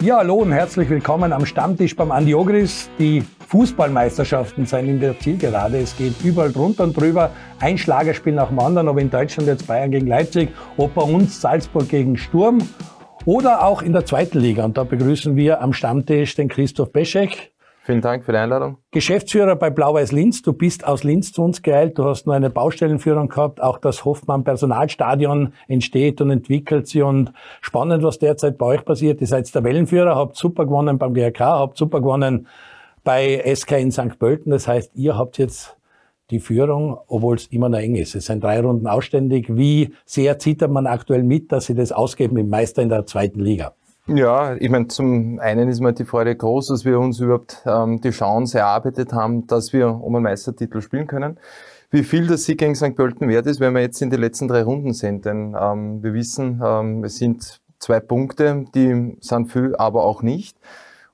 Ja, hallo und herzlich willkommen am Stammtisch beim Andi Ogris. Die Fußballmeisterschaften sind in der Zielgerade. Es geht überall drunter und drüber. Ein Schlagerspiel nach dem anderen, ob in Deutschland jetzt Bayern gegen Leipzig, ob bei uns Salzburg gegen Sturm oder auch in der zweiten Liga. Und da begrüßen wir am Stammtisch den Christoph Beschek. Vielen Dank für die Einladung. Geschäftsführer bei Blau-Weiß Linz. Du bist aus Linz zu uns geeilt. Du hast nur eine Baustellenführung gehabt. Auch das Hoffmann Personalstadion entsteht und entwickelt sich und spannend, was derzeit bei euch passiert. Ihr seid der Wellenführer, habt super gewonnen beim GRK, habt super gewonnen bei SK in St. Pölten. Das heißt, ihr habt jetzt die Führung, obwohl es immer noch eng ist. Es sind drei Runden ausständig. Wie sehr zittert man aktuell mit, dass sie das ausgeben im Meister in der zweiten Liga? Ja, ich meine, zum einen ist mal die Freude groß, dass wir uns überhaupt ähm, die Chance erarbeitet haben, dass wir um einen Meistertitel spielen können. Wie viel der Sieg gegen St. Pölten wert ist, wenn wir jetzt in die letzten drei Runden sind. Denn ähm, wir wissen, ähm, es sind zwei Punkte, die sind viel, aber auch nicht.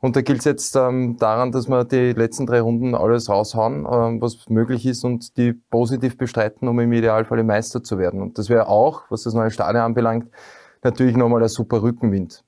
Und da gilt es jetzt ähm, daran, dass wir die letzten drei Runden alles raushauen, ähm, was möglich ist und die positiv bestreiten, um im Idealfall Meister zu werden. Und das wäre auch, was das neue Stadion anbelangt, natürlich nochmal ein super Rückenwind.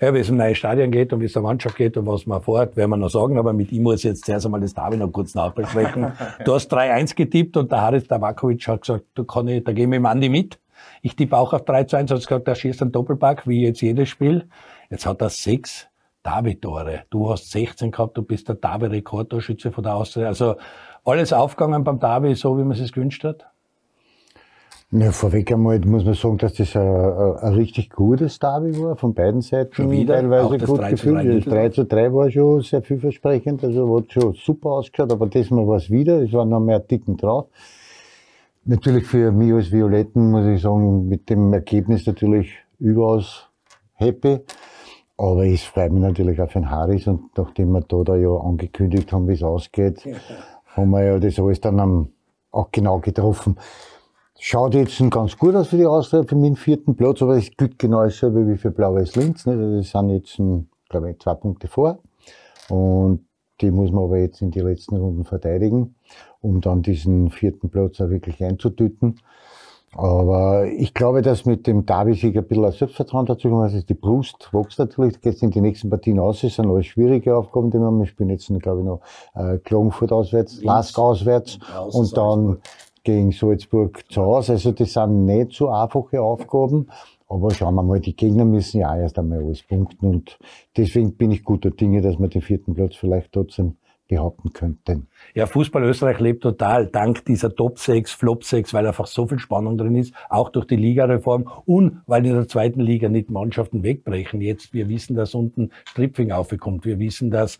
Ja, wie es um neue Stadion geht und wie es der Mannschaft geht und was man vorhat, werden wir noch sagen. Aber mit ihm muss ich jetzt zuerst einmal das Davi noch kurz nachbesprechen. du hast 3-1 getippt und der Haris Davakovic hat gesagt, du kann ich, da gehen wir im Andi mit. Ich tippe auch auf 3 1, hat gesagt, der schießt einen Doppelpack, wie jetzt jedes Spiel. Jetzt hat er sechs Davi-Tore. Du hast 16 gehabt, du bist der Davi-Rekordtorschütze von der Austria. Also alles aufgegangen beim Davi, so wie man es gewünscht hat? Ja, vorweg einmal muss man sagen, dass das ein, ein, richtig gutes Derby war, von beiden Seiten schon wieder, teilweise gut gefühlt. Das 3 zu 3 war schon sehr vielversprechend, also hat schon super ausgeschaut, aber diesmal war es wieder, es war noch mehr Dicken drauf. Natürlich für mich als Violetten muss ich sagen, mit dem Ergebnis natürlich überaus happy. Aber es freut mich natürlich auch für den Harris und nachdem wir da, da ja angekündigt haben, wie es ausgeht, ja. haben wir ja das alles dann am, auch genau getroffen. Schaut jetzt ganz gut aus für die Austria, für meinen vierten Platz, aber es gilt genau dasselbe wie für Blau-Weiß Linz. Nicht? Also das sind jetzt, glaube ich, zwei Punkte vor. Und die muss man aber jetzt in die letzten Runden verteidigen, um dann diesen vierten Platz auch wirklich einzutüten. Aber ich glaube, dass mit dem Derby-Sieg ein bisschen Selbstvertrauen dazu kommt. Also die Brust wächst natürlich, geht in die nächsten Partien aus. Es sind alles schwierige Aufgaben, die wir haben. Wir spielen jetzt, glaube ich, noch äh, Klagenfurt auswärts, Lask auswärts und dann gegen Salzburg zu Hause. Also das sind nicht so einfache Aufgaben. Aber schauen wir mal, die Gegner müssen ja auch erst einmal alles punkten. Und deswegen bin ich guter Dinge, dass wir den vierten Platz vielleicht trotzdem behaupten könnten. Ja, Fußball Österreich lebt total dank dieser Top 6, Flop 6, weil einfach so viel Spannung drin ist, auch durch die Ligareform und weil in der zweiten Liga nicht Mannschaften wegbrechen. Jetzt, wir wissen, dass unten Stripfing aufkommt. Wir wissen, dass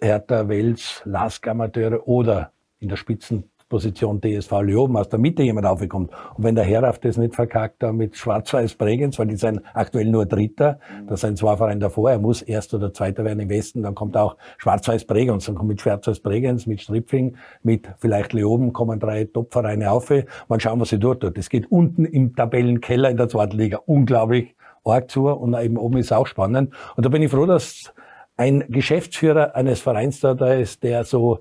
Hertha, Wels, Lask Amateure oder in der Spitzen Position DSV Leoben aus der Mitte jemand aufgekommen. Und wenn der Herraff das nicht verkackt, da mit Schwarz-Weiß Bregenz, weil die sind aktuell nur Dritter, da sind zwei Vereine davor, er muss Erster oder Zweiter werden im Westen, dann kommt auch Schwarz-Weiß Bregenz, dann kommt mit Schwarz-Weiß Bregenz, mit Stripfing, mit vielleicht Leoben kommen drei Top-Vereine auf. Man schauen, was sie dort tut. Es geht unten im Tabellenkeller in der zweiten Liga unglaublich arg zu und eben oben ist auch spannend. Und da bin ich froh, dass ein Geschäftsführer eines Vereins da, da ist, der so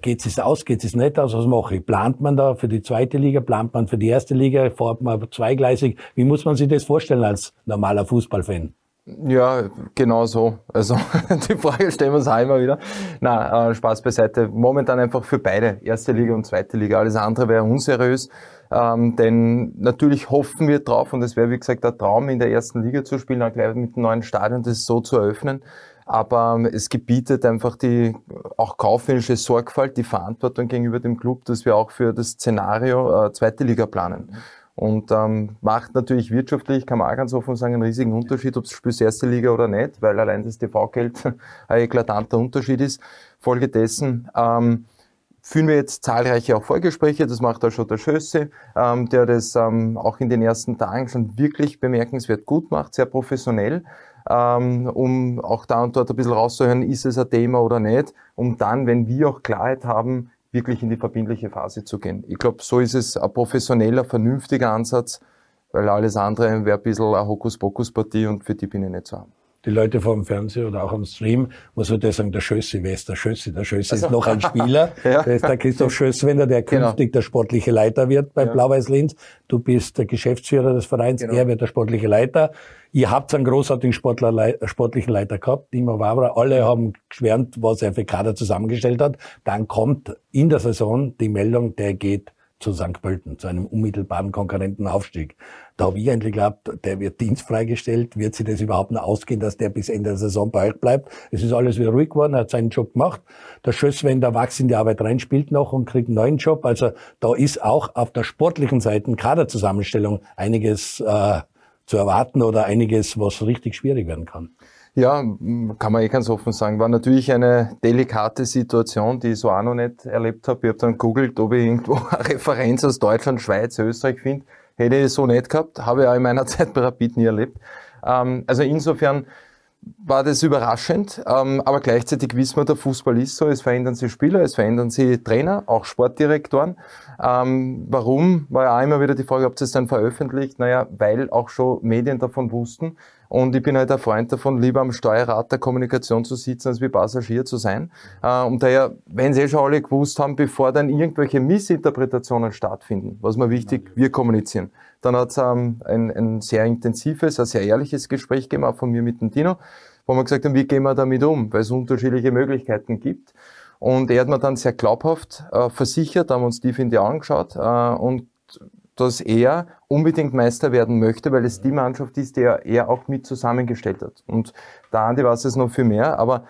geht es aus, geht es nicht aus, was mache ich? Plant man da für die zweite Liga, plant man für die erste Liga, fährt man zweigleisig? Wie muss man sich das vorstellen als normaler Fußballfan? Ja, genau so. Also die Frage stellen wir uns auch immer wieder. Na, äh, Spaß beiseite. Momentan einfach für beide, erste Liga und zweite Liga. Alles andere wäre unseriös. Ähm, denn natürlich hoffen wir drauf, und es wäre wie gesagt der Traum, in der ersten Liga zu spielen, auch gleich mit dem neuen Stadion das so zu eröffnen aber ähm, es gebietet einfach die auch kaufmännische Sorgfalt, die Verantwortung gegenüber dem Club, dass wir auch für das Szenario äh, zweite Liga planen. Und ähm, macht natürlich wirtschaftlich, kann man auch ganz offen sagen, einen riesigen Unterschied, ob es spielst erste Liga oder nicht, weil allein das TV-Geld ein eklatanter Unterschied ist. Folgedessen ähm, führen wir jetzt zahlreiche auch Vorgespräche, das macht auch schon der Schösse, ähm, der das ähm, auch in den ersten Tagen schon wirklich bemerkenswert gut macht, sehr professionell um auch da und dort ein bisschen rauszuhören, ist es ein Thema oder nicht, um dann, wenn wir auch Klarheit haben, wirklich in die verbindliche Phase zu gehen. Ich glaube, so ist es ein professioneller, vernünftiger Ansatz, weil alles andere wäre ein bisschen eine Hokuspokus-Partie und für die bin ich nicht zu haben. Die Leute vom Fernseher oder auch am Stream, muss man sagen, der Schössi, wer ist der Schössi? Der Schössi also. ist noch ein Spieler. ja. Der ist der Christoph Schösswender, der genau. künftig der sportliche Leiter wird bei ja. Blau-Weiß Linz. Du bist der Geschäftsführer des Vereins, genau. er wird der sportliche Leiter. Ihr habt einen großartigen Sportler, sportlichen Leiter gehabt, Timo Wabra. Alle haben geschwärmt, was er für Kader zusammengestellt hat. Dann kommt in der Saison die Meldung, der geht zu St. Pölten, zu einem unmittelbaren Konkurrentenaufstieg. Da habe ich eigentlich geglaubt, der wird dienstfrei gestellt. Wird sich das überhaupt noch ausgehen, dass der bis Ende der Saison bei euch bleibt? Es ist alles wieder ruhig geworden, er hat seinen Job gemacht. Der Schöss, wenn der Wachs in die Arbeit rein, spielt noch und kriegt einen neuen Job. Also da ist auch auf der sportlichen Seite Kaderzusammenstellung einiges äh, zu erwarten oder einiges, was richtig schwierig werden kann. Ja, kann man eh ganz offen sagen. War natürlich eine delikate Situation, die ich so auch noch nicht erlebt habe. Ich habe dann gegoogelt, ob ich irgendwo eine Referenz aus Deutschland, Schweiz, Österreich finde. Hätte ich so nicht gehabt, habe ich auch in meiner Zeit bei Rapid nie erlebt. Ähm, also insofern war das überraschend, ähm, aber gleichzeitig wissen wir, der Fußball ist so, es verändern sich Spieler, es verändern sich Trainer, auch Sportdirektoren. Ähm, warum, war ja auch immer wieder die Frage, habt ihr es dann veröffentlicht? Naja, weil auch schon Medien davon wussten. Und ich bin halt ein Freund davon, lieber am Steuerrad der Kommunikation zu sitzen, als wie Passagier zu sein. Äh, und daher, wenn sie eh schon alle gewusst haben, bevor dann irgendwelche Missinterpretationen stattfinden, was mir wichtig, wir kommunizieren. Dann hat es ähm, ein, ein sehr intensives, ein sehr ehrliches Gespräch gemacht von mir mit dem Dino, wo wir gesagt haben, wie gehen wir damit um, weil es unterschiedliche Möglichkeiten gibt. Und er hat mir dann sehr glaubhaft äh, versichert, haben uns tief in die Augen geschaut äh, und dass er unbedingt Meister werden möchte, weil es die Mannschaft ist, die er auch mit zusammengestellt hat. Und der Andi weiß es noch viel mehr, aber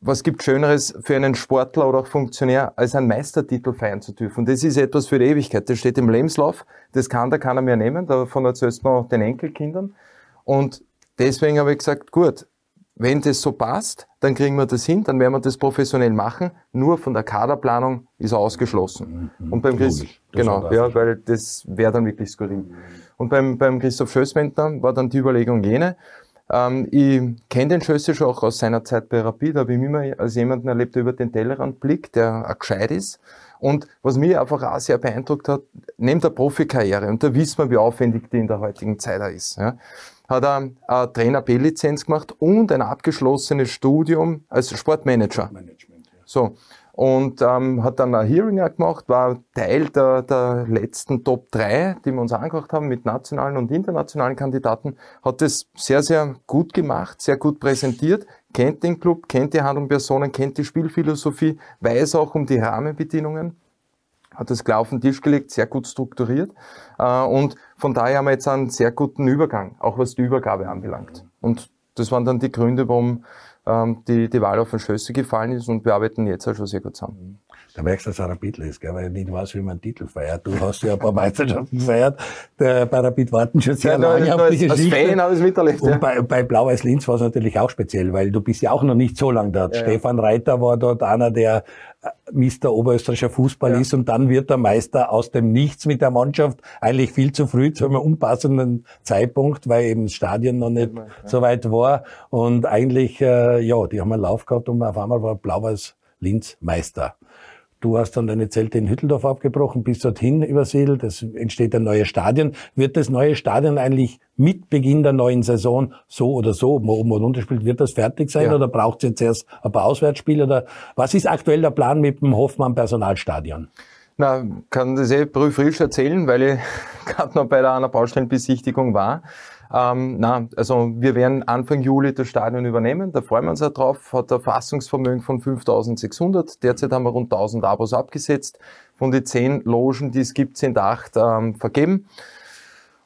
was gibt Schöneres für einen Sportler oder auch Funktionär, als einen Meistertitel feiern zu dürfen? Und das ist etwas für die Ewigkeit. Das steht im Lebenslauf. Das kann da keiner mehr nehmen. Davon erzählst du noch den Enkelkindern. Und deswegen habe ich gesagt, gut, wenn das so passt, dann kriegen wir das hin, dann werden wir das professionell machen. Nur von der Kaderplanung ist er ausgeschlossen. Mhm. Und beim Chris, genau, ja, weil das wäre dann wirklich skurril. Mhm. Und beim, beim Christoph Schösswender war dann die Überlegung jene, ähm, ich kenne den Schösse schon auch aus seiner Zeit bei Rapid, habe ich immer als jemanden erlebt, der über den Tellerrand blickt, der auch gescheit ist. Und was mich einfach auch sehr beeindruckt hat, neben der Profikarriere, und da wissen wir, wie aufwendig die in der heutigen Zeit ist, ja, hat er eine Trainer B-Lizenz gemacht und ein abgeschlossenes Studium als Sportmanager. Sportmanagement, ja. So und ähm, hat dann ein Hearing gemacht, war Teil der, der letzten Top 3, die wir uns angeguckt haben mit nationalen und internationalen Kandidaten, hat das sehr, sehr gut gemacht, sehr gut präsentiert, kennt den Club, kennt die Hand und Personen, kennt die Spielphilosophie, weiß auch um die Rahmenbedingungen, hat das klar auf den Tisch gelegt, sehr gut strukturiert. Äh, und von daher haben wir jetzt einen sehr guten Übergang, auch was die Übergabe anbelangt. Und das waren dann die Gründe, warum ähm, die, die Wahl auf den Schösse gefallen ist und wir arbeiten jetzt auch schon sehr gut zusammen. Da merkst du, dass er Rapidler ist, gell? weil er nicht weiß, wie man einen Titel feiert. Du hast ja ein paar Meisterschaften gefeiert. Der, bei Rapid warten schon sehr ja, lange auf die Geschichte. Als Fan habe ich miterlebt. Und ja. bei, bei Blau-Weiß Linz war es natürlich auch speziell, weil du bist ja auch noch nicht so lange dort. Ja, Stefan Reiter war dort einer, der äh, Mr. Oberösterreichischer Fußball ja. ist und dann wird der Meister aus dem Nichts mit der Mannschaft eigentlich viel zu früh zu einem unpassenden Zeitpunkt, weil eben das Stadion noch nicht ja. so weit war und eigentlich, äh, ja, die haben einen Lauf gehabt und auf einmal war Blau-Weiß Linz Meister. Du hast dann deine Zelte in Hütteldorf abgebrochen, bist dorthin übersiedelt, es entsteht ein neues Stadion. Wird das neue Stadion eigentlich mit Beginn der neuen Saison so oder so, ob man oben oder unten spielt, wird das fertig sein ja. oder braucht es jetzt erst ein paar Auswärtsspiele? Oder was ist aktuell der Plan mit dem Hoffmann Personalstadion? Na, kann das eh frisch erzählen, weil ich gerade noch bei der einer Baustellenbesichtigung war. Ähm, na, also wir werden Anfang Juli das Stadion übernehmen, da freuen wir uns auch drauf, hat ein Fassungsvermögen von 5600, derzeit haben wir rund 1000 Abos abgesetzt, von den 10 Logen, die es gibt, sind 8 ähm, vergeben.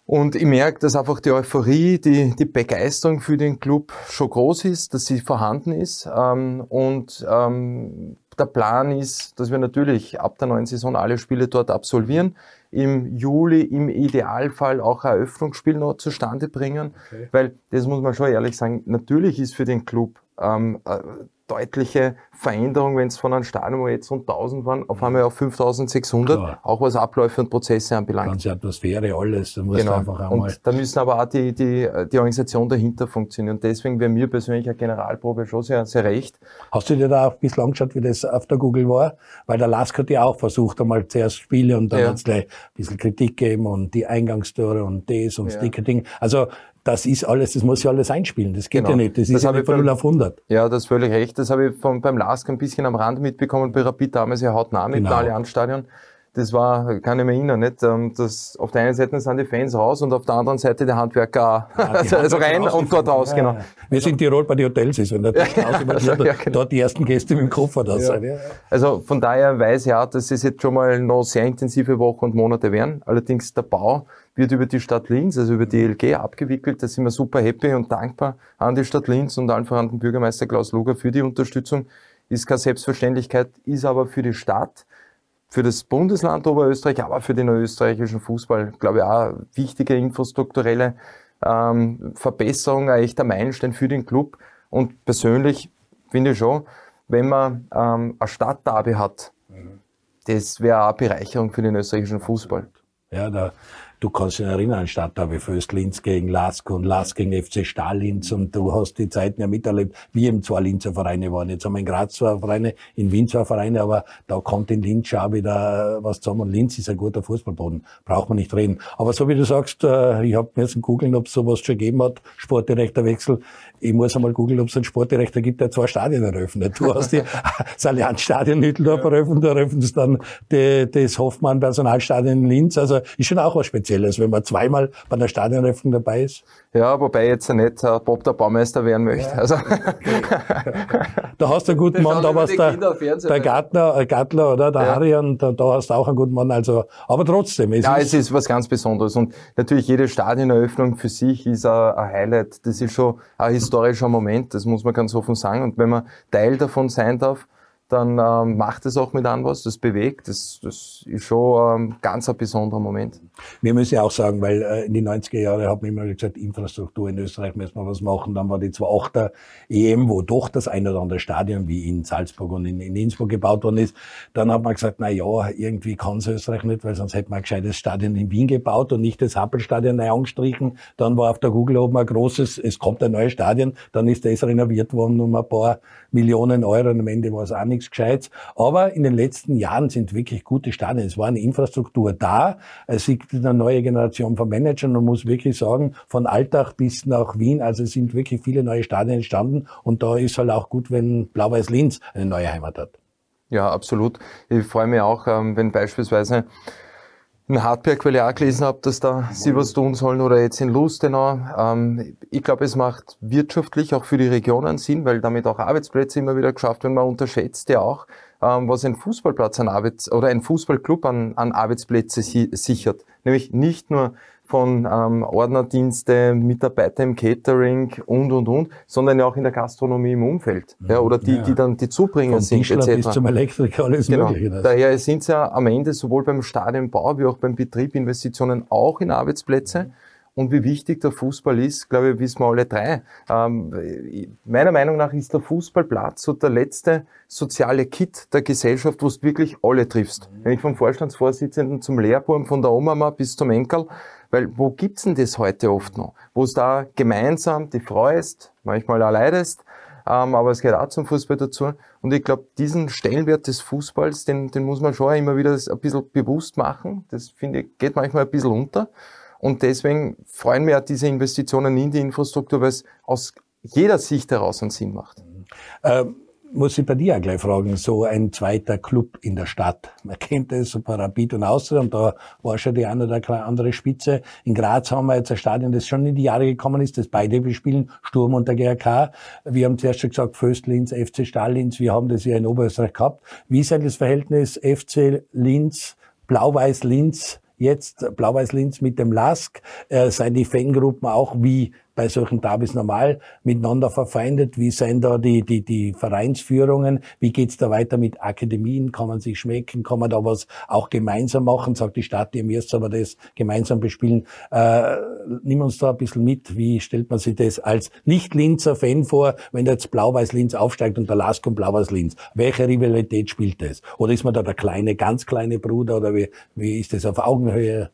Und ich merke, dass einfach die Euphorie, die, die Begeisterung für den Club schon groß ist, dass sie vorhanden ist. Ähm, und ähm, der Plan ist, dass wir natürlich ab der neuen Saison alle Spiele dort absolvieren im Juli im Idealfall auch ein Eröffnungsspiel noch zustande bringen, okay. weil das muss man schon ehrlich sagen, natürlich ist für den Club ähm, äh, deutliche Veränderung, wenn es von einem Stadion, wo jetzt rund 1000 waren, auf einmal auf 5600, Klar. auch was Abläufe und Prozesse anbelangt. Ganze Atmosphäre, alles. Da muss genau. einfach einmal und da müssen aber auch die, die, die Organisation dahinter funktionieren. Und deswegen wäre mir persönlich eine Generalprobe schon sehr, sehr recht. Hast du dir da auch ein bisschen angeschaut, wie das auf der Google war? Weil der Lask hat ja auch versucht, einmal zuerst Spiele und dann ja. hat es gleich ein bisschen Kritik gegeben und die Eingangstore und das und ja. das Ticketing. Also das ist alles, das muss ja alles einspielen. Das geht genau. ja nicht. Das, das ist ja nicht von 0 auf 100. Ja, das ist völlig recht. Das habe ich vom, beim Lask ein bisschen am Rand mitbekommen, bei Rapid damals ja hautnah mit genau. im Allianzstadion das war, kann ich mir erinnern, nicht? Ähm, das, auf der einen Seite sind die Fans raus und auf der anderen Seite der Handwerker ja, also, also rein und dort raus, genau. Ja, Wir sind Tirol bei den Hotels ist, wenn der ja, ja, dort, genau. dort die ersten Gäste mit dem Koffer da sind. Also von daher weiß ich auch, dass es jetzt schon mal noch sehr intensive Wochen und Monate werden. Allerdings der Bau wird über die Stadt Linz, also über die LG abgewickelt. Da sind wir super happy und dankbar an die Stadt Linz und allen voran den Bürgermeister Klaus Luger für die Unterstützung. Ist keine Selbstverständlichkeit, ist aber für die Stadt für das Bundesland Oberösterreich, aber für den österreichischen Fußball, glaube ich, auch wichtige infrastrukturelle ähm, Verbesserung, ein echter Meilenstein für den Club. Und persönlich finde ich schon, wenn man ähm, ein Stadtderby hat, mhm. das wäre eine Bereicherung für den österreichischen Fußball. Ja, da Du kannst dich erinnern, statt da wie Föst Linz gegen Lask und Lask gegen FC Stahl Linz und du hast die Zeiten ja miterlebt, wie eben zwei Linzer Vereine waren. Jetzt haben wir in Graz zwei Vereine, in Wien zwei Vereine, aber da kommt in Linz schon wieder was zusammen. Und Linz ist ein guter Fußballboden, braucht man nicht reden. Aber so wie du sagst, äh, ich habe müssen googeln, ob es sowas schon gegeben hat, Sportdirektorwechsel. Ich muss einmal googeln, ob es einen Sportdirektor gibt, der zwei Stadien eröffnet. Du hast die, Allianzstadion Hütteldorf eröffnet, du eröffnest dann die, das Hoffmann Personalstadion in Linz. Also ist schon auch was Spezielles, wenn man zweimal bei einer Stadioneröffnung dabei ist. Ja, wobei jetzt nicht äh, Bob der Baumeister werden möchte. Ja. Also. da hast du einen guten Mann, da war's der, der Gartner, äh, Gartler oder der ja. Harry und da, da, hast du auch einen guten Mann. Also, aber trotzdem. Es ja, ist es ist was ganz Besonderes und natürlich jede Stadioneröffnung für sich ist ein, ein Highlight. Das ist schon ein historischer Moment, das muss man ganz offen sagen. Und wenn man Teil davon sein darf, dann ähm, macht es auch mit an was, das bewegt, das, das ist schon ähm, ganz ein besonderer Moment. Wir müssen ja auch sagen, weil äh, in den 90er Jahren hat man immer gesagt, Infrastruktur in Österreich müssen wir was machen. Dann war die 2008er EM, wo doch das ein oder andere Stadion wie in Salzburg und in, in Innsbruck gebaut worden ist. Dann hat man gesagt, na ja, irgendwie kann es Österreich nicht, weil sonst hätte man ein gescheites Stadion in Wien gebaut und nicht das Happelstadion neu angestrichen. Dann war auf der Google oben ein großes, es kommt ein neues Stadion, dann ist das renoviert worden um ein paar Millionen Euro und am Ende war es auch nichts Gescheites. Aber in den letzten Jahren sind wirklich gute Stadien. Es war eine Infrastruktur da. Es gibt eine neue Generation von Managern und muss wirklich sagen, von Alltag bis nach Wien, also es sind wirklich viele neue Stadien entstanden und da ist halt auch gut, wenn Blau-Weiß Linz eine neue Heimat hat. Ja, absolut. Ich freue mich auch, ähm, wenn beispielsweise in Hartberg, weil ich auch gelesen habe, dass da sie was tun sollen oder jetzt in Lustenau. Ähm, ich glaube, es macht wirtschaftlich auch für die Regionen Sinn, weil damit auch Arbeitsplätze immer wieder geschafft werden. Man unterschätzt ja auch, ähm, was ein Fußballplatz an Arbeits- oder ein Fußballclub an, an Arbeitsplätze si sichert. Nämlich nicht nur von ähm, Ordnerdienste, Mitarbeiter im Catering und und und, sondern ja auch in der Gastronomie im Umfeld. Ja, ja oder die, ja. die dann die Zubringer Vom sind, Tischler etc. Bis zum Elektriker, alles genau. Mögliche. Daher sind es ja am Ende sowohl beim Stadionbau wie auch beim Betrieb Investitionen auch in Arbeitsplätze. Mhm. Und wie wichtig der Fußball ist, glaube ich, wissen wir alle drei. Ähm, meiner Meinung nach ist der Fußballplatz so der letzte soziale Kit der Gesellschaft, wo du wirklich alle triffst. Mhm. Wenn ich vom Vorstandsvorsitzenden zum Lehrbuben, von der Oma bis zum Enkel, weil wo gibt's denn das heute oft noch? Wo es da gemeinsam die freust, manchmal auch leidest, ähm, aber es gehört auch zum Fußball dazu. Und ich glaube, diesen Stellenwert des Fußballs, den, den muss man schon immer wieder ein bisschen bewusst machen. Das finde ich, geht manchmal ein bisschen unter. Und deswegen freuen wir diese Investitionen in die Infrastruktur, weil es aus jeder Sicht heraus einen Sinn macht. Ähm muss ich bei dir auch gleich fragen, so ein zweiter Club in der Stadt. Man kennt das, so Rapid und Austria, und da war schon die eine oder andere Spitze. In Graz haben wir jetzt ein Stadion, das schon in die Jahre gekommen ist, das beide bespielen, Sturm und der GRK. Wir haben zuerst schon gesagt, Föst Linz, FC Stahl Linz, wir haben das ja in Oberösterreich gehabt. Wie ist denn das Verhältnis FC Linz, Blau-Weiß Linz, jetzt Blau-Weiß Linz mit dem LASK? Äh, seien die Fangruppen auch wie bei solchen Derbys normal miteinander verfeindet? Wie sind da die, die, die Vereinsführungen? Wie geht's da weiter mit Akademien? Kann man sich schmecken? Kann man da was auch gemeinsam machen? Sagt die Stadt, ihr müsst aber das gemeinsam bespielen. Äh, nimm uns da ein bisschen mit. Wie stellt man sich das als Nicht-Linzer Fan vor, wenn jetzt Blau-Weiß-Linz aufsteigt und der Lask und Blau-Weiß-Linz? Welche Rivalität spielt das? Oder ist man da der kleine, ganz kleine Bruder? Oder wie, wie ist das auf Augenhöhe?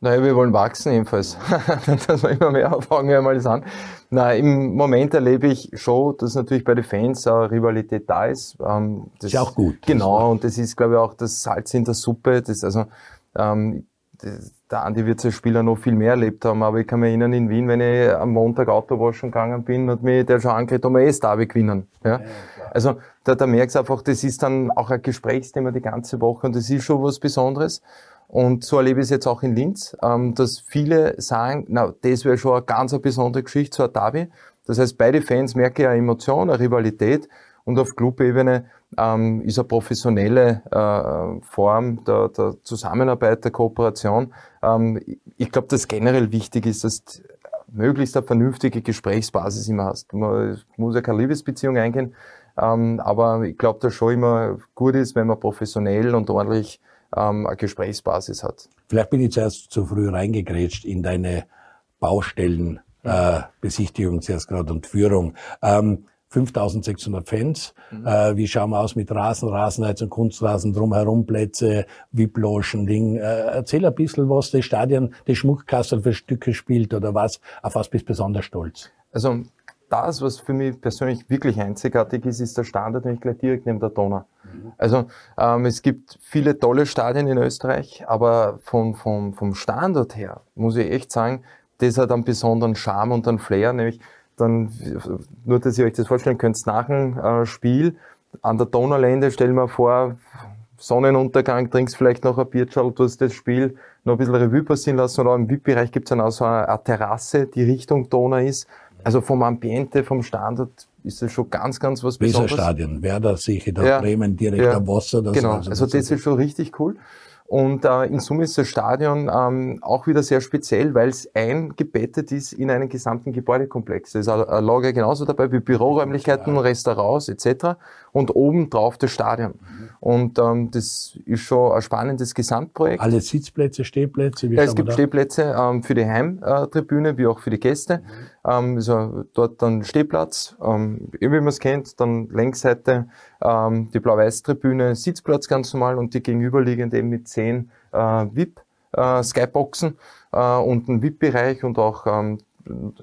Naja, wir wollen wachsen ebenfalls. dass wir immer mehr fangen wir mal das an. Na, im Moment erlebe ich schon, dass natürlich bei den Fans eine Rivalität da ist. Ähm, das ist ja auch gut. Genau, und das ist, glaube ich, auch das Salz in der Suppe. Das, also, ähm, der Andi wird als Spieler noch viel mehr erlebt haben, aber ich kann mich erinnern, in Wien, wenn ich am Montag Autowaschen gegangen bin, hat mich der schon angeredet, ob wir eh Derby gewinnen. Ja? Also da, da merkst du einfach, das ist dann auch ein Gesprächsthema die ganze Woche und das ist schon was Besonderes. Und so erlebe ich es jetzt auch in Linz, ähm, dass viele sagen, na, das wäre schon eine ganz eine besondere Geschichte, so ein. Das heißt, beide Fans merken ja Emotion, eine Rivalität und auf Clubebene ähm, ist eine professionelle äh, Form der, der Zusammenarbeit, der Kooperation. Ähm, ich glaube, dass generell wichtig ist, dass möglichst eine vernünftige Gesprächsbasis immer hast. Man muss ja keine Liebesbeziehung eingehen, ähm, aber ich glaube, dass schon immer gut ist, wenn man professionell und ordentlich ähm, eine Gesprächsbasis hat. Vielleicht bin ich zuerst zu früh reingegrätscht in deine Baustellen. Äh, zuerst gerade und Führung. Ähm, 5600 Fans. Mhm. Äh, wie schauen wir aus mit Rasen, Rasenheizung, Kunstrasen, drumherum Plätze, VIP-Logen, Ding. Äh, erzähl ein bisschen, was das Stadion, das Schmuckkastel für Stücke spielt oder was, auf was bist du besonders stolz? Also das, was für mich persönlich wirklich einzigartig ist, ist der Standard nämlich gleich direkt neben der Donau. Mhm. Also ähm, es gibt viele tolle Stadien in Österreich, aber vom, vom, vom Standort her muss ich echt sagen, das hat einen besonderen Charme und einen Flair, nämlich dann, nur dass ihr euch das vorstellen könnt, nach dem äh, Spiel an der Donaulände, stell mir vor, Sonnenuntergang, trinkst vielleicht noch ein Bierschal, du hast das Spiel noch ein bisschen Revue passieren lassen oder im VIP-Bereich gibt es dann auch so eine, eine, Terrasse, die Richtung Donau ist. Also vom Ambiente, vom Standard ist das schon ganz, ganz was Besonderes. Stadion, Werder, sicher, da ja, Bremen direkt ja, am Wasser. Das genau, also, also das, das ist schon richtig cool. Und äh, in Summe ist das Stadion ähm, auch wieder sehr speziell, weil es eingebettet ist in einen gesamten Gebäudekomplex. Da ist ein Lager genauso dabei wie Büroräumlichkeiten, ja. Restaurants etc. Und oben drauf das Stadion. Und ähm, das ist schon ein spannendes Gesamtprojekt. Alle Sitzplätze, Stehplätze? Wie ja, es gibt Stehplätze ähm, für die Heimtribüne wie auch für die Gäste. Ähm, also dort dann Stehplatz, ähm, wie man es kennt, dann Längsseite ähm, die Blau-Weiß-Tribüne, Sitzplatz ganz normal und die gegenüberliegende eben mit zehn äh, VIP. Äh, Skyboxen äh, und ein VIP-Bereich und auch ähm,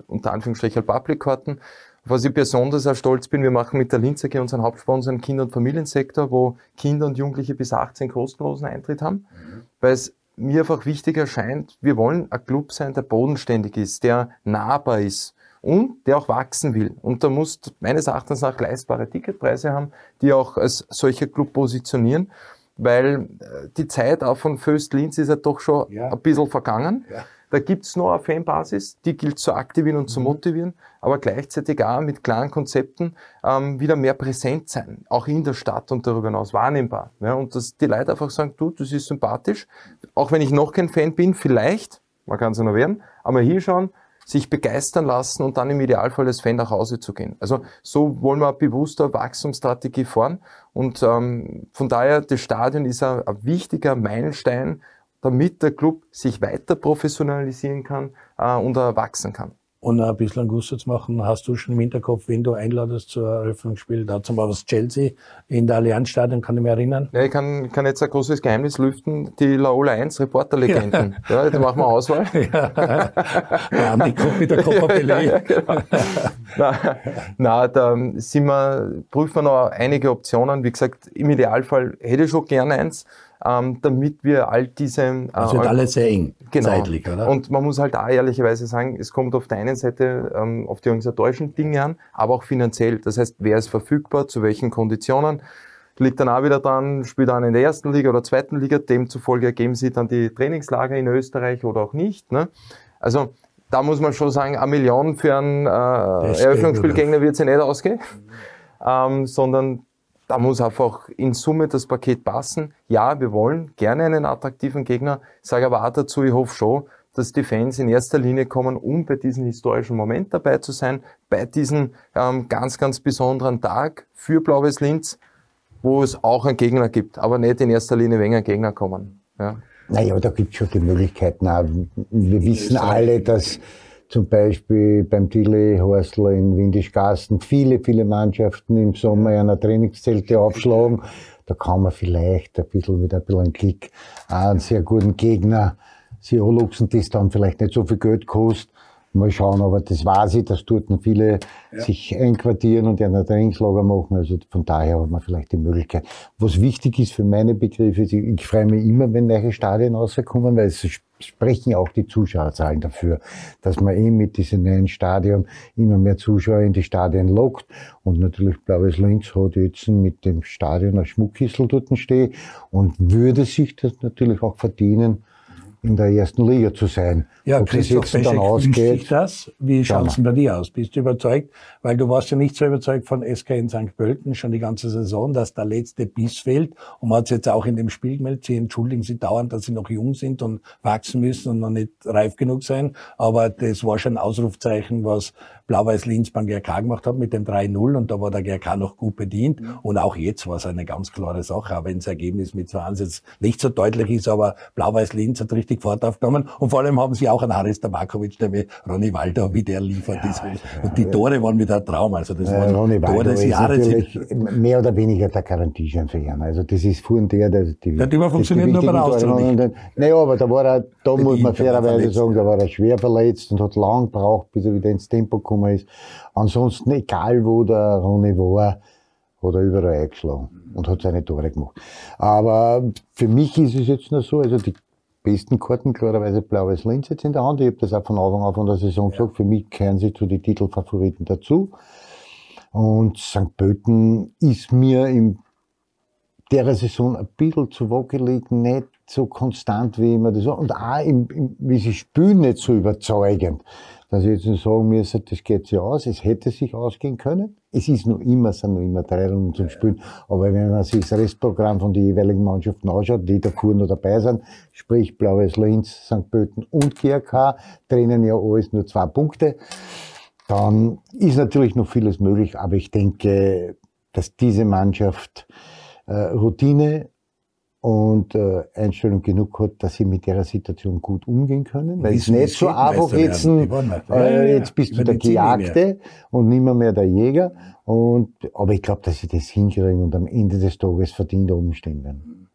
unter Anführungsstrichen Public-Karten. Was ich besonders auch stolz bin, wir machen mit der Linzer AG unseren Hauptsponsor einen Kinder- und Familiensektor, wo Kinder und Jugendliche bis 18 kostenlosen Eintritt haben, mhm. weil es mir einfach wichtig erscheint, wir wollen ein Club sein, der bodenständig ist, der nahbar ist und der auch wachsen will. Und da muss meines Erachtens nach leistbare Ticketpreise haben, die auch als solcher Club positionieren, weil äh, die Zeit auch von Föst Linz ist ja doch schon ja. ein bisschen vergangen. Ja. Da gibt's noch eine Fanbasis, die gilt zu aktivieren und mhm. zu motivieren, aber gleichzeitig auch mit klaren Konzepten ähm, wieder mehr präsent sein, auch in der Stadt und darüber hinaus wahrnehmbar. Ja, und dass die Leute einfach sagen, du, das ist sympathisch, auch wenn ich noch kein Fan bin, vielleicht, man kann es ja noch werden, aber hier schauen, sich begeistern lassen und dann im Idealfall als Fan nach Hause zu gehen. Also so wollen wir eine bewusste Wachstumsstrategie fahren und ähm, von daher das Stadion ist ein, ein wichtiger Meilenstein, damit der Club sich weiter professionalisieren kann äh, und wachsen kann und ein bisschen Gusto zu machen. Hast du schon im Hinterkopf, wenn du einladest zur Eröffnungsspiel? Da zum Beispiel was Chelsea in der Allianzstadion, kann ich mich erinnern? Ja, ich kann, kann jetzt ein großes Geheimnis lüften. Die Laola 1 Reporterlegenden. Ja. ja, da machen wir Auswahl. Ja. ja die kommt mit der Copa Pelé. Ja, genau. na, na, da sind wir, prüfen wir noch einige Optionen. Wie gesagt, im Idealfall hätte ich schon gerne eins ähm, damit wir all diese... Äh, das wird alles sehr eng genau. zeitlich, oder? Und man muss halt auch ehrlicherweise sagen, es kommt auf der einen Seite ähm, auf die organisatorischen Dinge an, aber auch finanziell. Das heißt, wer ist verfügbar, zu welchen Konditionen, liegt dann auch wieder dran, spielt dann in der ersten Liga oder zweiten Liga, demzufolge ergeben sich dann die Trainingslager in Österreich oder auch nicht. Ne? Also da muss man schon sagen, eine Million für einen äh, Eröffnungsspielgänger wird sie nicht ausgehen, ähm, sondern da muss einfach in Summe das Paket passen. Ja, wir wollen gerne einen attraktiven Gegner, sage aber auch dazu, ich hoffe schon, dass die Fans in erster Linie kommen, um bei diesem historischen Moment dabei zu sein, bei diesem ähm, ganz, ganz besonderen Tag für Blaues Linz, wo es auch einen Gegner gibt, aber nicht in erster Linie wegen ein Gegner kommen. Ja. Naja, da gibt es schon die Möglichkeiten. Auch. Wir wissen alle, dass zum Beispiel beim Tilly Horstler in Windischgasten viele, viele Mannschaften im Sommer einer Trainingszelte aufschlagen. Da kann man vielleicht ein bisschen wieder ein bisschen Klick einen sehr guten Gegner sich anluchsen, das dann vielleicht nicht so viel Geld kostet. Mal schauen, aber das weiß ich, dass dort viele ja. sich einquartieren und ein Trainingslager machen. Also von daher hat man vielleicht die Möglichkeit. Was wichtig ist für meine Begriffe, ist, ich, freue mich immer, wenn neue Stadien rauskommen, weil es sprechen auch die Zuschauerzahlen dafür, dass man eben mit diesem neuen Stadion immer mehr Zuschauer in die Stadien lockt. Und natürlich Blaues Linz hat jetzt mit dem Stadion ein Schmuckkissel dort stehen und würde sich das natürlich auch verdienen, in der ersten Liga zu sein. Ja, Ob Christoph es jetzt dann ausgeht. Sich das? Wie schaut es bei dir aus? Bist du überzeugt? Weil du warst ja nicht so überzeugt von SK in St. Pölten schon die ganze Saison, dass der letzte Biss fehlt. Und man hat jetzt auch in dem Spiel gemeldet, sie entschuldigen sich dauernd, dass sie noch jung sind und wachsen müssen und noch nicht reif genug sein. Aber das war schon ein Ausrufzeichen, was Blau-Weiß Linz beim GRK gemacht hat mit dem 3-0 und da war der GRK noch gut bedient. Mhm. Und auch jetzt war es eine ganz klare Sache, auch wenn das Ergebnis mit 20 jetzt nicht so deutlich ist, aber Blau-Weiß Linz hat richtig Fahrt aufgenommen und vor allem haben sie auch einen Haris Tabakovic, der wie Ronny Waldo, wie der liefert ja, ist. Und die Tore waren wieder ein Traum, also das waren Ronny Tore des Jahres. mehr oder weniger der Garantiescheinfehler. Also das ist vorhin der, der die, der hat immer funktioniert nur bei der Austria Naja, aber da war er, da muss man fairerweise sagen, da war er schwer verletzt und hat lang gebraucht, bis er wieder ins Tempo gekommen ist. Ansonsten, egal wo der Ronny war, hat er überall eingeschlagen und hat seine Tore gemacht. Aber für mich ist es jetzt nur so, also die besten Karten klarerweise Blaues Linz jetzt in der Hand. Ich habe das auch von Anfang an von der Saison ja. gesagt. Für mich gehören sie zu den Titelfavoriten dazu. Und St. Pölten ist mir in der Saison ein bisschen zu wackelig, nicht so konstant, wie immer das war. Und auch im, im, wie sie spielen, nicht so überzeugend dass ich jetzt sagen müsste, das geht sich aus, es hätte sich ausgehen können. Es ist noch immer, es sind noch immer drei Runden zum Spielen. Aber wenn man sich das Restprogramm von den jeweiligen Mannschaften anschaut, die davor noch dabei sind, sprich Blaues Linz, St. Pölten und GRK, trennen ja alles nur zwei Punkte, dann ist natürlich noch vieles möglich. Aber ich denke, dass diese Mannschaft äh, Routine und äh, Einstellung genug hat, dass sie mit der Situation gut umgehen können. Weil es nicht so einfach jetzt, äh, jetzt bist du der Gejagte und nimmer mehr der Jäger. Und, aber ich glaube, dass sie das hinkriegen und am Ende des Tages verdient oben stehen werden.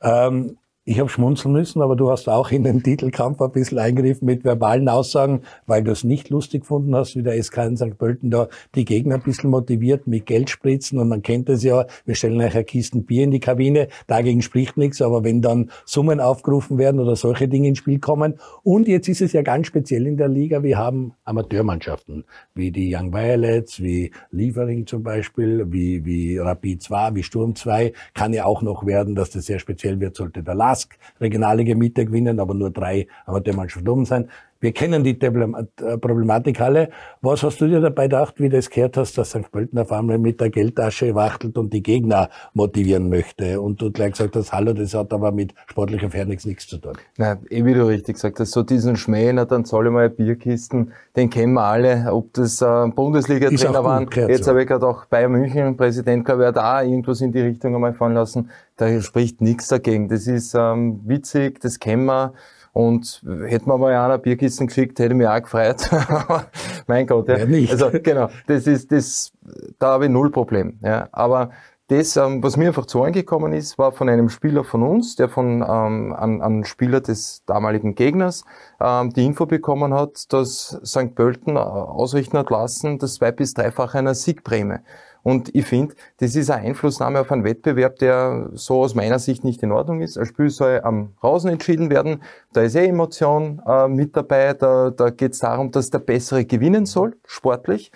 Ähm, ich habe schmunzeln müssen, aber du hast auch in den Titelkampf ein bisschen eingegriffen mit verbalen Aussagen, weil du es nicht lustig gefunden hast, wie der SK in St. Pölten da die Gegner ein bisschen motiviert mit Geldspritzen und man kennt das ja, wir stellen euch ein Kisten Bier in die Kabine, dagegen spricht nichts, aber wenn dann Summen aufgerufen werden oder solche Dinge ins Spiel kommen und jetzt ist es ja ganz speziell in der Liga, wir haben Amateurmannschaften, wie die Young Violets, wie Liefering zum Beispiel, wie, wie Rapid 2, wie Sturm 2, kann ja auch noch werden, dass das sehr speziell wird, sollte der Lask regionale Gebiete gewinnen, aber nur drei Amateurmannschaften oben sein. Wir kennen die äh, Problematik alle. Was hast du dir dabei gedacht, wie du es gehört hast, dass St. Pölten auf einmal mit der Geldtasche wachtelt und die Gegner motivieren möchte? Und du gleich gesagt hast, hallo, das hat aber mit sportlicher Fairness nichts zu tun. Nein, eh wie du richtig gesagt hast, so diesen Schmäh, na, dann soll ich mal Bierkisten, den kennen wir alle, ob das äh, Bundesliga-Trainer waren. Jetzt so. habe ich gerade auch Bayern München, Präsident, glaube ich, da irgendwas in die Richtung einmal fallen lassen. Da spricht nichts dagegen. Das ist ähm, witzig, das kennen wir. Und hätten wir mal einer Bierkissen geschickt, hätte ich mich auch gefreut. mein Gott, ja. ja nicht. Also genau, das ist das, da habe ich null Problem. Ja. Aber das, ähm, was mir einfach zu angekommen ist, war von einem Spieler von uns, der von ähm, einem, einem Spieler des damaligen Gegners ähm, die Info bekommen hat, dass St. Pölten äh, ausrichten hat lassen, das zwei- bis dreifache einer Siegprämie. Und ich finde, das ist eine Einflussnahme auf einen Wettbewerb, der so aus meiner Sicht nicht in Ordnung ist. Ein Spiel soll am Rausen entschieden werden. Da ist eh Emotion äh, mit dabei. Da, da geht es darum, dass der Bessere gewinnen soll, sportlich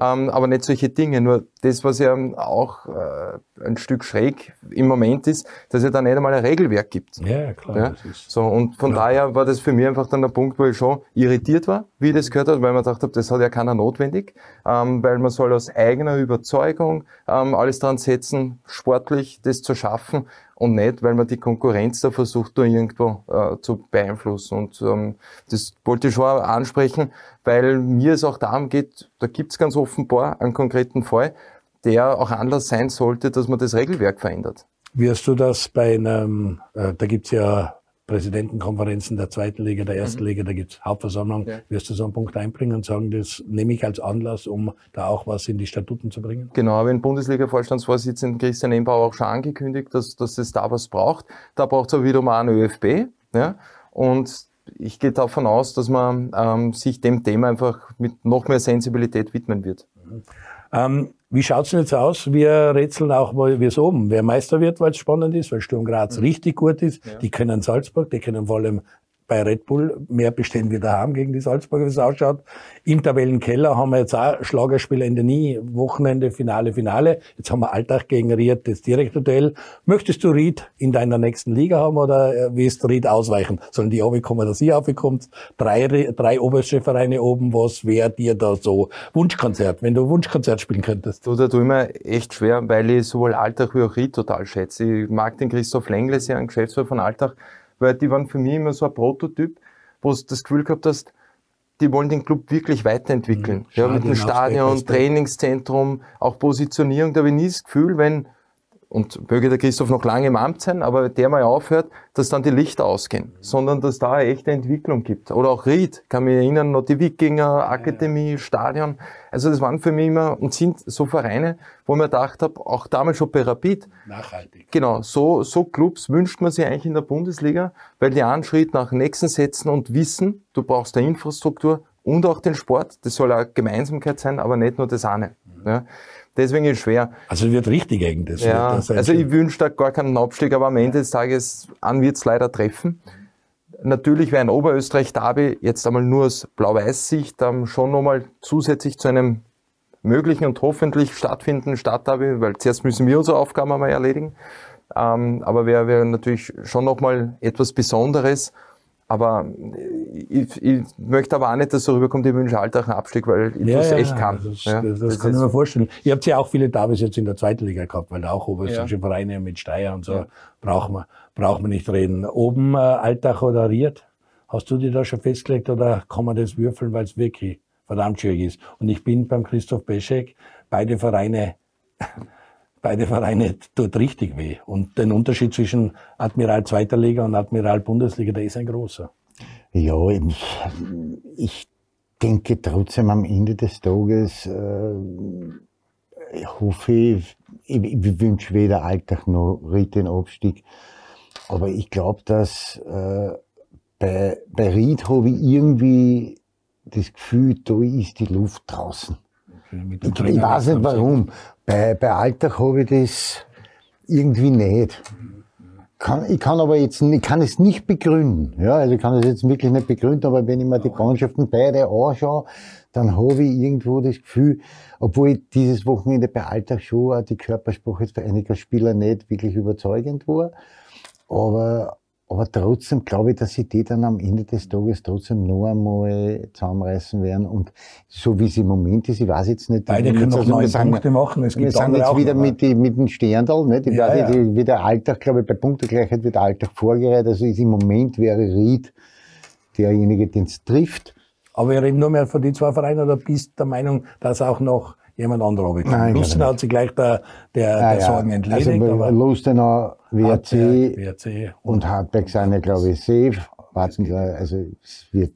ähm, aber nicht solche Dinge. Nur das, was ja auch äh, ein Stück schräg im Moment ist, dass es da nicht einmal ein Regelwerk gibt. Ja, klar. Ja? so, und von klar. daher war das für mich einfach dann der Punkt, wo ich schon irritiert war, wie ich das gehört habe, weil man gedacht habe, das hat ja keiner notwendig, ähm, weil man soll aus eigener Überzeugung ähm, alles dran setzen, sportlich das zu schaffen und nicht, weil man die Konkurrenz da versucht, da irgendwo äh, zu beeinflussen. Und ähm, das wollte ich schon ansprechen, weil mir es auch darum geht, da gibt es ganz offenbar einen konkreten Fall, der auch Anlass sein sollte, dass man das Regelwerk verändert. Wirst du das bei einem, äh, da gibt's ja Präsidentenkonferenzen der zweiten Liga, der ersten mhm. Liga, da gibt's Hauptversammlung. Ja. Wirst du so einen Punkt einbringen und sagen, das nehme ich als Anlass, um da auch was in die Statuten zu bringen? Genau, habe den Bundesliga-Vorstandsvorsitzenden Christian Embauer auch schon angekündigt, dass, dass es da was braucht. Da braucht es aber wiederum auch einen ÖFB. Ja? Und ich gehe davon aus, dass man ähm, sich dem Thema einfach mit noch mehr Sensibilität widmen wird. Ähm, wie schaut's denn jetzt aus? Wir rätseln auch, wie es oben, wer Meister wird, weil es spannend ist, weil Sturm Graz mhm. richtig gut ist. Ja. Die können Salzburg, die können vor allem bei Red Bull. Mehr bestehen wir daheim gegen die Salzburger, wie es ausschaut. Im Tabellenkeller haben wir jetzt auch Schlagerspiel Ende nie, Wochenende, Finale, Finale. Jetzt haben wir Alltag gegen Ried, das Direktduell. Möchtest du Ried in deiner nächsten Liga haben oder äh, willst Ried ausweichen? Sollen die runterkommen, dass ihr aufkommt? Drei, drei oberste Vereine oben, was wäre dir da so? Wunschkonzert, wenn du Wunschkonzert spielen könntest. Du, da tue ich mir echt schwer, weil ich sowohl Alltag wie auch Ried total schätze. Ich mag den Christoph Lengle sehr, ein Geschäftsführer von Alltag weil die waren für mich immer so ein Prototyp, wo du das Gefühl gehabt hast, die wollen den Club wirklich weiterentwickeln. Mhm. Ja, mit dem Stadion, Trainingszentrum, auch Positionierung. Da habe ich nie das Gefühl, wenn und möge der Christoph noch lange im Amt sein, aber der mal aufhört, dass dann die Lichter ausgehen, sondern dass da eine echte Entwicklung gibt. Oder auch Ried, kann mich erinnern, noch die Wikinger, Akademie, ja. Stadion. Also das waren für mich immer und sind so Vereine, wo ich mir gedacht habe, auch damals schon bei Rapid. Nachhaltig. Genau, so, so Clubs wünscht man sich eigentlich in der Bundesliga, weil die einen Schritt nach dem nächsten setzen und wissen, du brauchst eine Infrastruktur und auch den Sport. Das soll eine Gemeinsamkeit sein, aber nicht nur das eine. Mhm. Ja. Deswegen ist es schwer. Also wird richtig eng. Das ja, das also ich wünsche da gar keinen Abstieg, aber am Ende des Tages an wird es leider treffen. Natürlich wäre ein Oberösterreich-Derby jetzt einmal nur aus Blau-Weiß-Sicht ähm, schon nochmal zusätzlich zu einem möglichen und hoffentlich stattfindenden Stadtderby, weil zuerst müssen wir unsere Aufgaben einmal erledigen. Ähm, aber wäre wär natürlich schon nochmal etwas Besonderes. Aber ich, ich möchte aber auch nicht, dass so rüberkommt, ich wünsche Alltag einen Abstieg, weil ich ja, das echt kann. Das, ja, das, das kann ich mir vorstellen. Ihr habt ja auch viele Davis jetzt in der zweiten Liga gehabt, weil da auch oberösterreichische ja. Vereine mit Steier und so ja. braucht man, braucht man nicht reden. Oben äh, Alltag oder Ried, hast du dir da schon festgelegt oder kann man das würfeln, weil es wirklich verdammt schwierig ist? Und ich bin beim Christoph Beschek, beide Vereine beide Vereine tut richtig weh. Und den Unterschied zwischen Admiral zweiter Liga und Admiral Bundesliga, der ist ein großer. Ja, ich denke trotzdem am Ende des Tages, äh, hoffe ich, ich, ich wünsche weder Alltag noch Ried den Abstieg. Aber ich glaube, dass äh, bei, bei Ried habe ich irgendwie das Gefühl, da ist die Luft draußen. Ich, ich, weiß nicht warum. Bei, bei Alltag habe ich das irgendwie nicht. Kann, ich kann aber jetzt, ich kann es nicht begründen. Ja, also ich kann es jetzt wirklich nicht begründen, aber wenn ich mir die Mannschaften beide anschaue, dann habe ich irgendwo das Gefühl, obwohl dieses Wochenende bei Alltag schon die Körpersprache für einige Spieler nicht wirklich überzeugend war, aber aber trotzdem glaube ich, dass sie die dann am Ende des Tages trotzdem noch einmal zusammenreißen werden. Und so wie es im Moment ist, ich weiß jetzt nicht. Beide können noch neun Punkte machen. Es gibt wir sind jetzt wieder mit, die, mit dem Sterndal, nicht? Ich ja, weiß wie der Alltag, glaube ich, bei Punktegleichheit wird der Alltag vorgereiht. Also ist im Moment wäre Ried derjenige, den es trifft. Aber wir reden nur mehr von den zwei Vereinen oder bist du der Meinung, dass auch noch jemand anderer runterkommt? Lustenau hat sich gleich der, der, ah, der Sorgen entledigt. Also Lustenau WRC, WRC und, und Hartberg sind ja, glaube ich, safe. Warten, also es wird.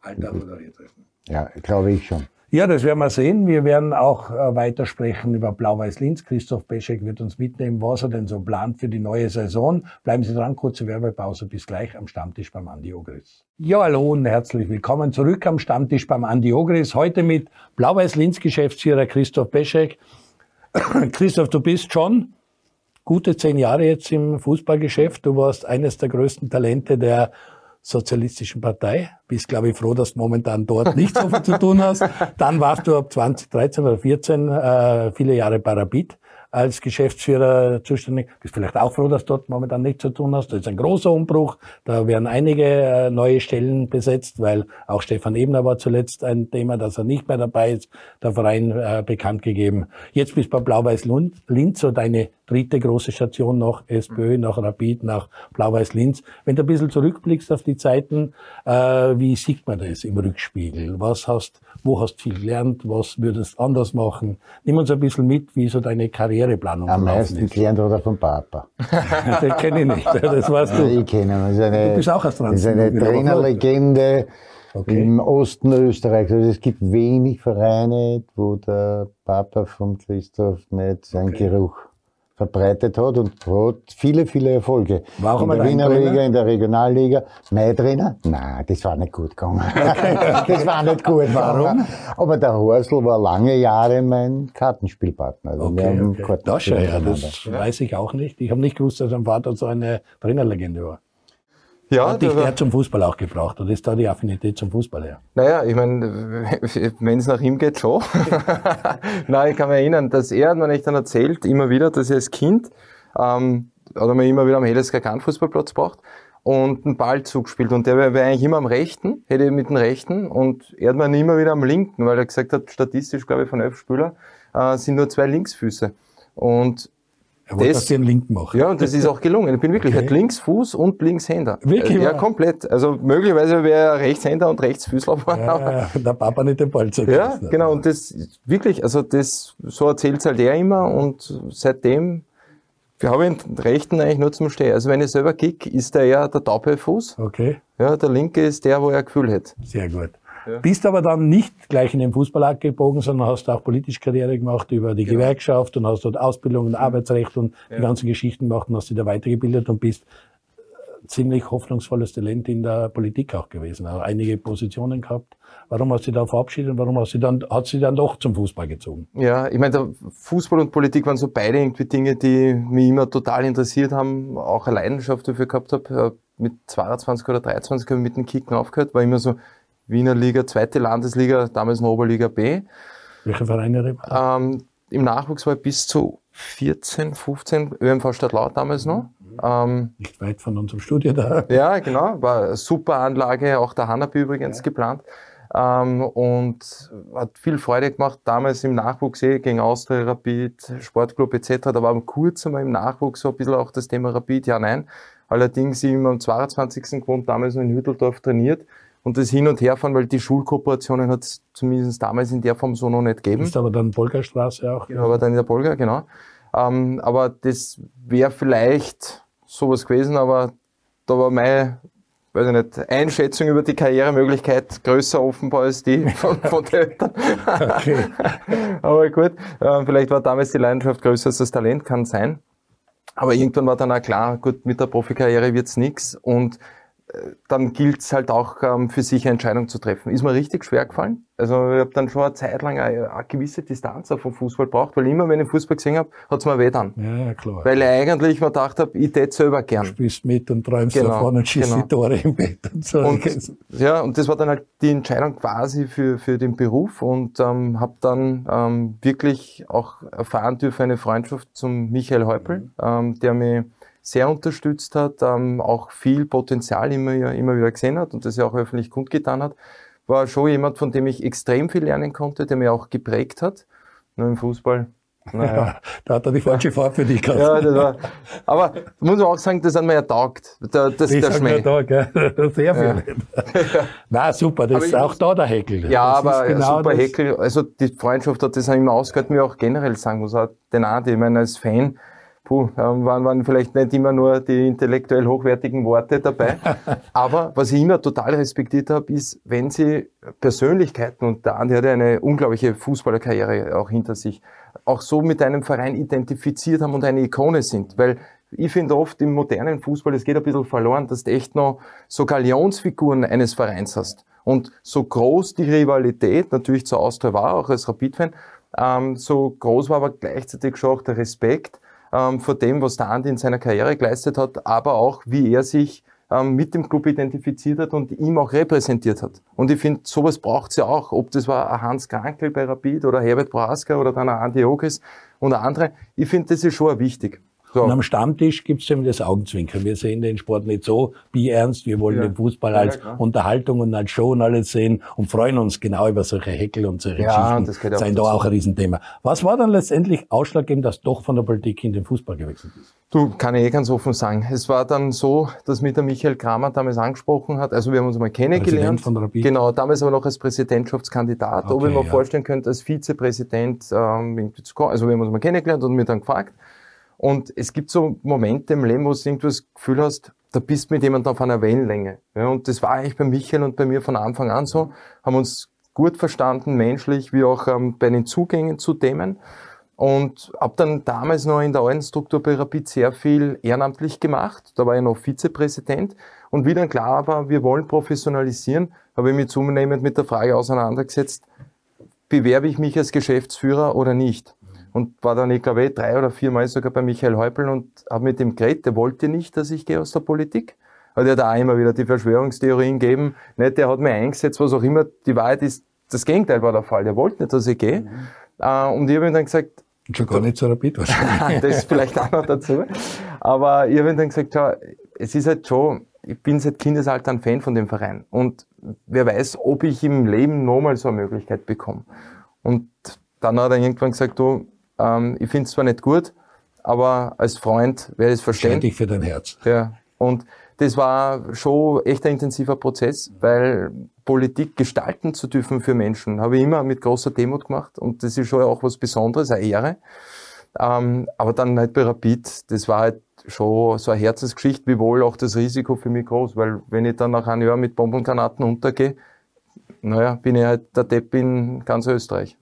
Alter moderiert treffen. Ja, glaube ich schon. Ja, das werden wir sehen. Wir werden auch äh, weiter sprechen über Blau-Weiß-Linz. Christoph Beschek wird uns mitnehmen, was er denn so plant für die neue Saison. Bleiben Sie dran, kurze Werbepause. Bis gleich am Stammtisch beim Andi Ogris. Ja, hallo und herzlich willkommen zurück am Stammtisch beim Andi Ogris. Heute mit Blau-Weiß-Linz Geschäftsführer Christoph Beschek. Christoph, du bist schon gute zehn Jahre jetzt im Fußballgeschäft. Du warst eines der größten Talente der Sozialistischen Partei. Bist, glaube ich, froh, dass du momentan dort nicht so viel zu tun hast. Dann warst du ab 2013 oder 14 äh, viele Jahre Rapid als Geschäftsführer zuständig. Bist vielleicht auch froh, dass du dort momentan nichts zu tun hast. Das ist ein großer Umbruch. Da werden einige äh, neue Stellen besetzt, weil auch Stefan Ebner war zuletzt ein Thema, dass er nicht mehr dabei ist. Der Verein äh, bekannt gegeben. Jetzt bist du bei Blau-Weiß-Linz, so deine dritte große Station nach SPÖ, nach Rapid, nach Blau-Weiß-Linz. Wenn du ein bisschen zurückblickst auf die Zeiten, äh, wie sieht man das im Rückspiegel? Was hast, wo hast du viel gelernt? Was würdest du anders machen? Nimm uns ein bisschen mit, wie so deine Karriereplanung Am meisten gelernt oder vom Papa. Den kenne ich nicht, das weißt du. Ich kenne ihn. Eine, du bist auch als Das ist eine Trainerlegende. Okay. Im Osten Österreichs. Also es gibt wenig Vereine, wo der Papa von Christoph nicht seinen okay. Geruch verbreitet hat und hat viele, viele Erfolge. War auch in der Wiener? Liga, in der Regionalliga. Mein Trainer? Nein, das war nicht gut gegangen. das war nicht gut Warum? Aber der Horsel war lange Jahre mein Kartenspielpartner. Also Okay, okay. Kartenspiel Das ja, das weiß ich auch nicht. Ich habe nicht gewusst, dass sein Vater so eine Trainerlegende war. Ja, Hat dich der zum Fußball auch gebraucht oder ist da die Affinität zum Fußball her? Naja, ich meine, wenn es nach ihm geht, schon. Nein, ich kann mich erinnern, dass er hat mir nicht dann erzählt, immer wieder, dass er als Kind, ähm, hat er mir immer wieder am Hellesger Fußballplatz gebracht und einen Ball zugespielt. Und der wäre wär eigentlich immer am rechten, hätte ich mit dem rechten und er hat mir immer wieder am linken, weil er gesagt hat, statistisch, glaube ich, von elf Spieler äh, sind nur zwei Linksfüße. Und Er wollte Das- den Linken machen. ja, und das ist auch gelungen. Ich bin wirklich, Okay. hat Linksfuß und Linkshänder. Wirklich Ja, komplett. Also möglicherweise wäre er Rechtshänder und Rechtsfüßler Ja, der Papa nicht den Ball ja, zugelassen hat. genau. Und das wirklich, also das, so erzählt's halt er immer und seitdem, wir haben den rechten eigentlich nur zum Stehen. Also wenn ich selber kick, ist der eher der taube Fuß. Okay, Ja, der linke ist der, wo er Gefühl hat. sehr gut. Bist aber dann nicht gleich in den Fußball abgebogen, sondern hast auch politisch Karriere gemacht über die Gewerkschaft und hast dort Ausbildung und Arbeitsrecht und die ganzen Geschichten gemacht und hast dich da weitergebildet und bist äh, ziemlich hoffnungsvolles Talent in der Politik auch gewesen. Auch einige Positionen gehabt. Warum hast du dich da verabschiedet und warum hast du dann, hat sie dann doch zum Fußball gezogen? Ja, ich meine, Fußball und Politik waren so beide irgendwie Dinge, die mich immer total interessiert haben, auch eine Leidenschaft dafür gehabt habe. Mit 22 oder 23 habe ich mit dem Kicken aufgehört, war immer so Wiener Liga, zweite Landesliga, damals noch Oberliga B. Welche Vereine? Ähm, Im Nachwuchs war ich bis zu 14, 15, ÖMV Stadtlaut damals noch. Ähm, Nicht weit von unserem Studio da. ja, genau, war eine super Anlage, auch der Hanapi übrigens geplant. Ähm, und hat viel Freude gemacht, damals im Nachwuchs eh, gegen Austria, Rapid, Sportclub etc. Da war kurz einmal im Nachwuchs so ein bisschen auch das Thema Rapid, ja, nein. Allerdings ich am 22. gewohnt, damals noch in Hütteldorf trainiert. Und das Hin- und Herfahren, weil die Schulkooperationen hat es zumindest damals in der Form so noch nicht gegeben. Ist aber dann Polgerstraße auch. Genau, aber dann in der Polga, genau. Ähm, aber das wäre vielleicht sowas gewesen, aber da war meine weiß ich nicht, Einschätzung über die Karrieremöglichkeit größer offenbar als die von, von den Eltern. Okay. aber gut, äh, vielleicht war damals die Leidenschaft größer als das Talent, kann sein. Aber irgendwann war dann auch klar, gut, mit der Profikarriere wird's nix und dann gilt's halt auch ähm, für sich eine Entscheidung zu treffen. Ist mir richtig schwer gefallen. Also ich habe dann schon eine Zeit lang eine, eine gewisse Distanz vom Fußball braucht, weil immer, wenn ich Fußball gesehen habe, hat's mir weh dann. Ja, ja, klar. Weil ich eigentlich mir gedacht habe, ich tät selber gern. spielst mit und träumst Genau, davon und schießt genau. die Tore im Bett und so. Und, ja, und das war dann halt die Entscheidung quasi für, für den Beruf und ähm, habe dann ähm, wirklich auch erfahren dürfen eine Freundschaft zum Michael Häupl, ähm, der mich sehr unterstützt hat, ähm, auch viel Potenzial immer, immer wieder gesehen hat und das ja auch öffentlich kundgetan hat. War schon jemand, von dem ich extrem viel lernen konnte, der mir auch geprägt hat. Nur im Fußball. Naja. ja, da hat er die falsche Fahrt für dich gehabt. Ja, das war, aber muss man auch sagen, das hat mir ja taugt, der, das, ich der Schmäh. da, gell? Sehr viel. Na super, das Aber ist auch muss- da der Heckel. Ja, das aber ist genau super. Heckel, also die Freundschaft hat das auch immer ausgehört, mir auch generell sagen muss, auch den Adi, ich meine, als Fan, puh, ähm, waren, waren vielleicht nicht immer nur die intellektuell hochwertigen Worte dabei, aber was ich immer total respektiert habe, ist, wenn sie Persönlichkeiten, und der Andi hat ja eine unglaubliche Fußballerkarriere auch hinter sich, auch so mit einem Verein identifiziert haben und eine Ikone sind, weil ich finde oft im modernen Fußball, es geht ein bisschen verloren, dass du echt noch so Galionsfiguren eines Vereins hast. Und so groß die Rivalität natürlich zur Austria war, auch als Rapid-Fan, ähm, so groß war aber gleichzeitig schon auch der Respekt ähm, vor dem, was der Andi in seiner Karriere geleistet hat, aber auch, wie er sich ähm, mit dem Club identifiziert hat und ihm auch repräsentiert hat. Und ich finde, sowas braucht's ja auch. Ob das war ein Hans Krankel bei Rapid oder Herbert Braska oder dann ein Andi Ogis und andere. Ich finde, das ist schon wichtig. So. Und am Stammtisch gibt's eben das Augenzwinkern. Wir sehen den Sport nicht so ernst. Wir wollen Ja. den Fußball Ja, als klar. Unterhaltung und als Show und alles sehen und freuen uns genau über solche Heckel und solche Ja, Geschichten. das gehört auch Seien da auch ein Riesenthema. Was war dann letztendlich ausschlaggebend, dass doch von der Politik in den Fußball gewechselt ist? Du, kann ich eh ganz offen sagen. Es war dann so, dass mich der Michael Kramer damals angesprochen hat. Also wir haben uns mal kennengelernt. Präsident von Rapid. Genau, damals aber noch als Präsidentschaftskandidat. Ob Okay, ich mir ja. vorstellen könnte, als Vizepräsident ähm. Also wir haben uns mal kennengelernt und mir dann gefragt. Und es gibt so Momente im Leben, wo du irgendwie das Gefühl hast, da bist mit jemandem auf einer Wellenlänge. Ja, und das war eigentlich bei Michael und bei mir von Anfang an so. Haben uns gut verstanden, menschlich, wie auch ähm, bei den Zugängen zu Themen. Und habe dann damals noch in der alten Struktur bei Rapid sehr viel ehrenamtlich gemacht. Da war ich noch Vizepräsident. Und wie dann klar war, wir wollen professionalisieren, habe ich mich zunehmend mit der Frage auseinandergesetzt, bewerbe ich mich als Geschäftsführer oder nicht? Und war dann, ich glaube, drei oder viermal sogar bei Michael Häupl und habe mit dem geredet, der wollte nicht, dass ich gehe aus der Politik. Hat er da auch immer wieder die Verschwörungstheorien gegeben. Nicht, der hat mir eingesetzt, was auch immer. Die Wahrheit ist, das Gegenteil war der Fall. Der wollte nicht, dass ich gehe. Mhm. Äh, und ich habe ihm dann gesagt, Schon gar nicht so rapid wahrscheinlich. das ist vielleicht auch noch dazu. Aber ich habe ihm dann gesagt, schau, es ist halt schon, ich bin seit Kindesalter ein Fan von dem Verein. Und wer weiß, ob ich im Leben nochmal so eine Möglichkeit bekomme. Und dann hat er irgendwann gesagt, du, ähm, ich finde es zwar nicht gut, aber als Freund werde ich es verstehen. dich für dein Herz. Ja. Und das war schon echt ein intensiver Prozess, weil Politik gestalten zu dürfen für Menschen, habe ich immer mit großer Demut gemacht und das ist schon auch was Besonderes, eine Ehre. Ähm, aber dann halt bei Rapid, das war halt schon so eine Herzensgeschichte, wiewohl auch das Risiko für mich groß, weil wenn ich dann nach einem Jahr mit Bombengranaten untergehe, naja, bin ich halt der Depp in ganz Österreich.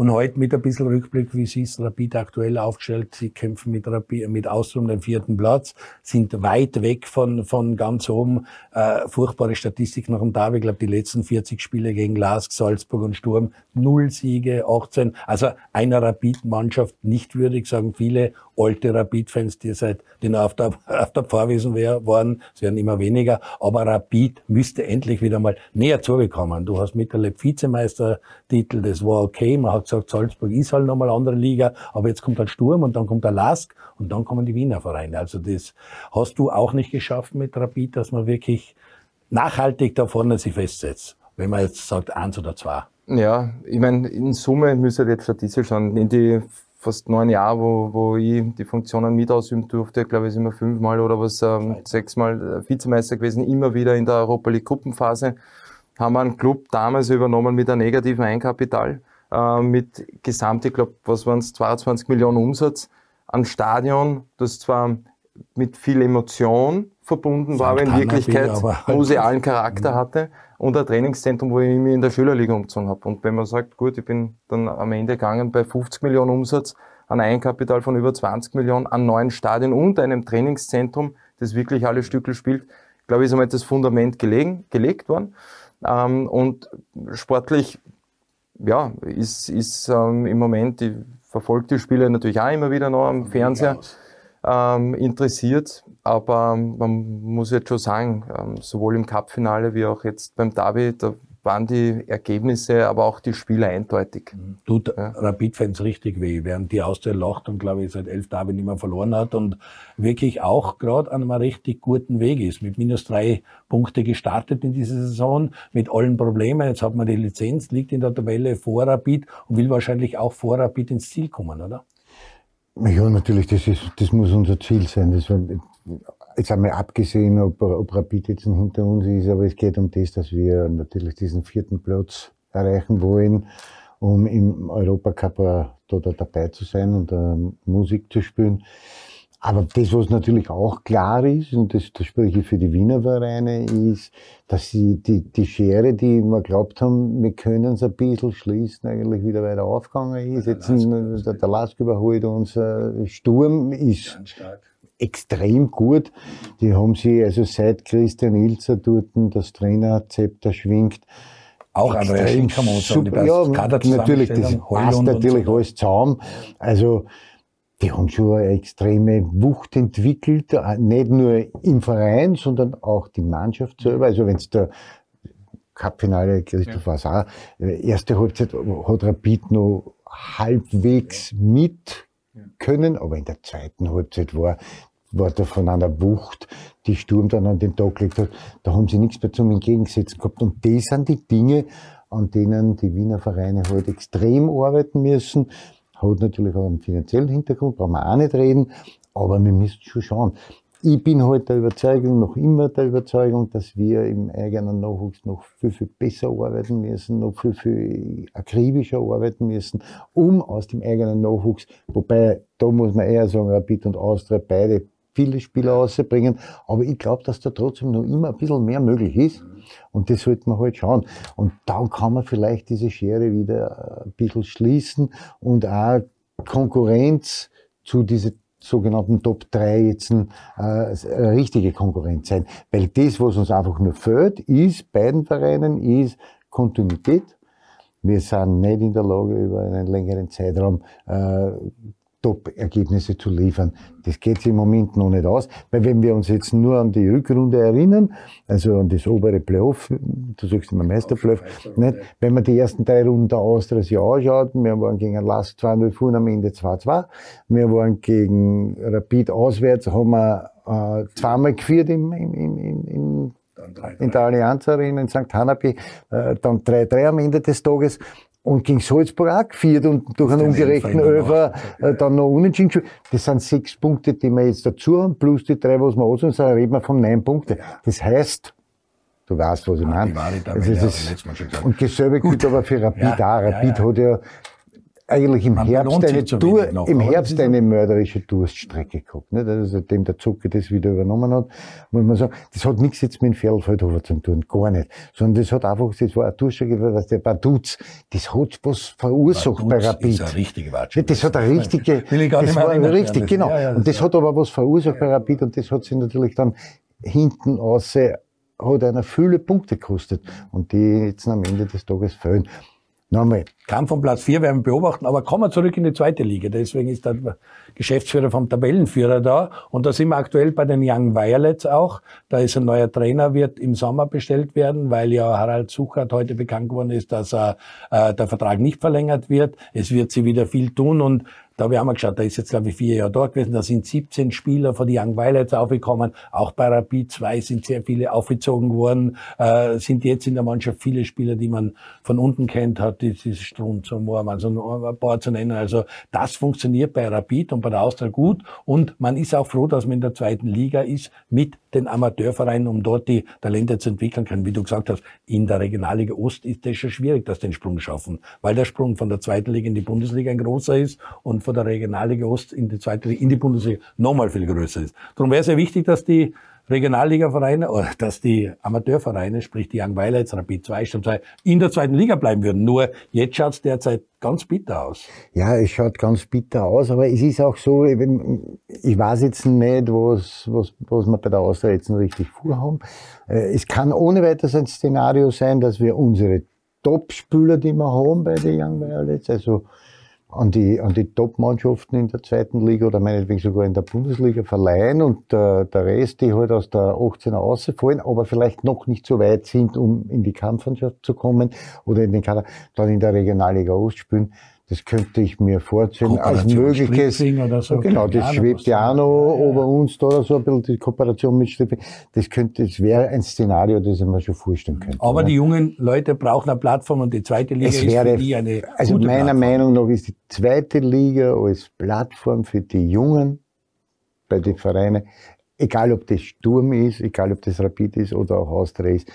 Und heute mit ein bisschen Rückblick, wie sie es Rapid aktuell aufgestellt. Sie kämpfen mit, Rapid, mit Aus um den vierten Platz, sind weit weg von, von ganz oben. Äh, furchtbare Statistik nach dem Derby. Ich glaube, die letzten 40 Spiele gegen Lask, Salzburg und Sturm, null Siege, 18. Also einer Rapid-Mannschaft nicht würdig, sagen viele alte Rapid-Fans, die seit, noch auf der, auf der Pfarrwiesen waren, es werden immer weniger, aber Rapid müsste endlich wieder mal näher zugekommen. Du hast mittlerweile Vizemeistertitel, das war okay, man hat gesagt, Salzburg ist halt nochmal andere Liga, aber jetzt kommt halt Sturm und dann kommt der Lask und dann kommen die Wiener Vereine. Also das hast du auch nicht geschafft mit Rapid, dass man wirklich nachhaltig da vorne sich festsetzt. Wenn man jetzt sagt, eins oder zwei. Ja, ich meine, in Summe müsste jetzt statistisch schauen, in die fast neun Jahre, wo, wo ich die Funktionen mit ausüben durfte, glaube ich, sind wir fünfmal oder was, ähm, sechsmal äh, Vizemeister gewesen, immer wieder in der Europa League Gruppenphase. Haben wir einen Club damals übernommen mit einem negativen Einkapital, äh, mit gesamt, ich glaube, was waren es, 22 Millionen Umsatz, ein Stadion, das zwar mit viel Emotion verbunden war, aber in Wirklichkeit halt musealen Charakter mhm. hatte und ein Trainingszentrum, wo ich mich in der Schülerliga umgezogen habe. Und wenn man sagt, gut, ich bin dann am Ende gegangen bei 50 Millionen Umsatz, ein Eigenkapital von über 20 Millionen, an neuen Stadien und einem Trainingszentrum, das wirklich alle Stückel spielt, glaube ich, ist einmal das Fundament gelegen, gelegt worden. Ähm, und sportlich, ja, ist, ist ähm, im Moment, ich verfolge die Spiele natürlich auch immer wieder noch am Fernseher ähm, interessiert. Aber man muss jetzt schon sagen, ähm, sowohl im Cup-Finale wie auch jetzt beim Derby, da waren die Ergebnisse, aber auch die Spiele eindeutig. Mhm. Tut ja. Rapid-Fans richtig weh, während die Austria lacht und glaube ich seit elf Derby nicht mehr verloren hat und wirklich auch gerade an einem richtig guten Weg ist. Mit minus drei Punkte gestartet in dieser Saison, mit allen Problemen. Jetzt hat man die Lizenz, liegt in der Tabelle vor Rapid und will wahrscheinlich auch vor Rapid ins Ziel kommen, oder? Ja, natürlich, das, ist, das muss unser Ziel sein. Das, jetzt einmal abgesehen, ob, ob Rapid jetzt hinter uns ist, aber es geht um das, dass wir natürlich diesen vierten Platz erreichen wollen, um im Europacup da, da dabei zu sein und uh, Musik zu spielen. Aber das, was natürlich auch klar ist, und das, das spreche ich für die Wiener Vereine, ist, dass sie die, die Schere, die wir glaubt haben, wir können es ein bisschen schließen, eigentlich wieder weiter aufgegangen ist. Jetzt der, der Lask überholt uns, äh, Sturm ist extrem gut. Die haben sie also seit Christian Ilzer dort das Trainerzepter schwingt, auch andere kann man sagen. Ja, natürlich, das passt natürlich so. alles zusammen. Also, die haben schon eine extreme Wucht entwickelt, äh, nicht nur im Verein, sondern auch die Mannschaft selber. Also wenn es der Cupfinale, Christoph ja. auch, äh, erste Halbzeit hat Rapid noch halbwegs mit können, aber in der zweiten Halbzeit war, war da von einer Wucht, die Sturm dann an den Tag gelegt hat, da haben sie nichts mehr zum Entgegensetzen gehabt. Und das sind die Dinge, an denen die Wiener Vereine heute halt extrem arbeiten müssen. Hat natürlich auch einen finanziellen Hintergrund, brauchen wir auch nicht reden, aber wir müssen schon schauen. Ich bin heute halt der Überzeugung, noch immer der Überzeugung, dass wir im eigenen Nachwuchs noch viel, viel besser arbeiten müssen, noch viel, viel akribischer arbeiten müssen, um aus dem eigenen Nachwuchs, wobei, da muss man eher sagen, Rapid und Austria beide viele Spieler rausbringen. Aber ich glaube, dass da trotzdem noch immer ein bisschen mehr möglich ist. Und das sollte man halt schauen. Und dann kann man vielleicht diese Schere wieder ein bisschen schließen und auch Konkurrenz zu dieser sogenannten Top 3 jetzt äh, eine richtige Konkurrenz sein. Weil das, was uns einfach nur fehlt, ist beiden Vereinen, ist Kontinuität. Wir sind nicht in der Lage, über einen längeren Zeitraum äh, Top-Ergebnisse zu liefern. Das geht im Moment noch nicht aus, weil wenn wir uns jetzt nur an die Rückrunde erinnern, also an das obere Playoff, du sagst immer Meisterplayoff, nicht? wenn man die ersten drei Runden der Austria sich anschaut, wir waren gegen Last 2-0 vorne am Ende 2-2, wir waren gegen Rapid auswärts, haben wir äh, zweimal geführt im, im, im, im in der Allianz Arena in St. Hanapi, äh, dann 3-3 am Ende des Tages und gegen Salzburg auch geführt und durch einen ungerechten Öfer äh, dann noch unentschieden gespielt. Das sind sechs Punkte, die wir jetzt dazu haben, plus die drei, was wir aus uns haben, reden wir von neun Punkten. Das heißt, du weißt, was ich meine. Also das ist, und dasselbe gilt aber für Rapid ja, auch. Rapid ja, ja. hat ja eigentlich im Man Herbst eine Tour, noch, im Herbst eine mörderische Durststrecke gehabt, nicht? Also seitdem der Zucker das wieder übernommen hat, muss man sagen, das hat nichts jetzt mit dem Feldfeldhofer zu tun, gar nicht. Sondern das hat einfach, das war eine Durststrecke, was der Baduz, das hat was verursacht bei Rapid. Das ist eine richtige Watschen. Das hat eine richtige, Will ich gar das war richtig, genau. Ja, ja, und das ja. hat aber was verursacht bei Rapid und das hat sich natürlich dann hinten raus hat einer viele Punkte gekostet und die jetzt am Ende des Tages fehlen. Nochmal. Kampf um Platz 4 werden wir beobachten, aber kommen wir zurück in die zweite Liga. Deswegen ist der Geschäftsführer vom Tabellenführer da. Und da sind wir aktuell bei den Young Violets auch. Da ist ein neuer Trainer, wird im Sommer bestellt werden, weil ja Harald Suchert heute bekannt geworden ist, dass äh, der Vertrag nicht verlängert wird. Es wird sie wieder viel tun und da habe ich auch mal geschaut, da ist jetzt, glaube ich, vier Jahre dort gewesen, da sind 17 Spieler von den Young Violets aufgekommen, auch bei Rapid 2 sind sehr viele aufgezogen worden, äh, sind jetzt in der Mannschaft viele Spieler, die man von unten kennt, hat dieses Strund zum Moormann, so ein paar zu nennen. Also das funktioniert bei Rapid und bei der Austria gut und man ist auch froh, dass man in der zweiten Liga ist mit den Amateurvereinen, um dort die Talente zu entwickeln können. Wie du gesagt hast, in der Regionalliga Ost ist das schon schwierig, dass den Sprung schaffen, weil der Sprung von der zweiten Liga in die Bundesliga ein großer ist und von der Regionalliga Ost in die zweite Liga, in die Bundesliga nochmal viel größer ist. Darum wäre es sehr wichtig, dass die Regionalliga-Vereine oder dass die Amateurvereine, sprich die Young Violets, Rapid 2, Stamm 2, in der zweiten Liga bleiben würden. Nur jetzt schaut es derzeit ganz bitter aus. Ja, es schaut ganz bitter aus, aber es ist auch so, ich weiß jetzt nicht, was, was, was wir bei der Austria jetzt noch richtig vorhaben. Äh, es kann ohne weiteres ein Szenario sein, dass wir unsere Top-Spieler, die wir haben bei den Young Violets, also an die, an die Top-Mannschaften in der zweiten Liga oder meinetwegen sogar in der Bundesliga verleihen und äh, der Rest, die halt aus der 18er rausfallen, aber vielleicht noch nicht so weit sind, um in die Kampfmannschaft zu kommen oder in den Kader, dann in der Regionalliga Ost spielen. Das könnte ich mir vorstellen als mögliches. Oder so. Genau, das schwebt ja auch noch ja, über uns da oder so ein bisschen die Kooperation mit Stripping. Das könnte, das wäre ein Szenario, das ich mir schon vorstellen könnte. Aber die jungen Leute brauchen eine Plattform und die zweite Liga es wäre, ist für die eine Also gute meiner Plattform. Meinung nach ist die zweite Liga als Plattform für die Jungen bei den Vereinen egal ob das Sturm ist, egal ob das Rapid ist oder auch Austria ist,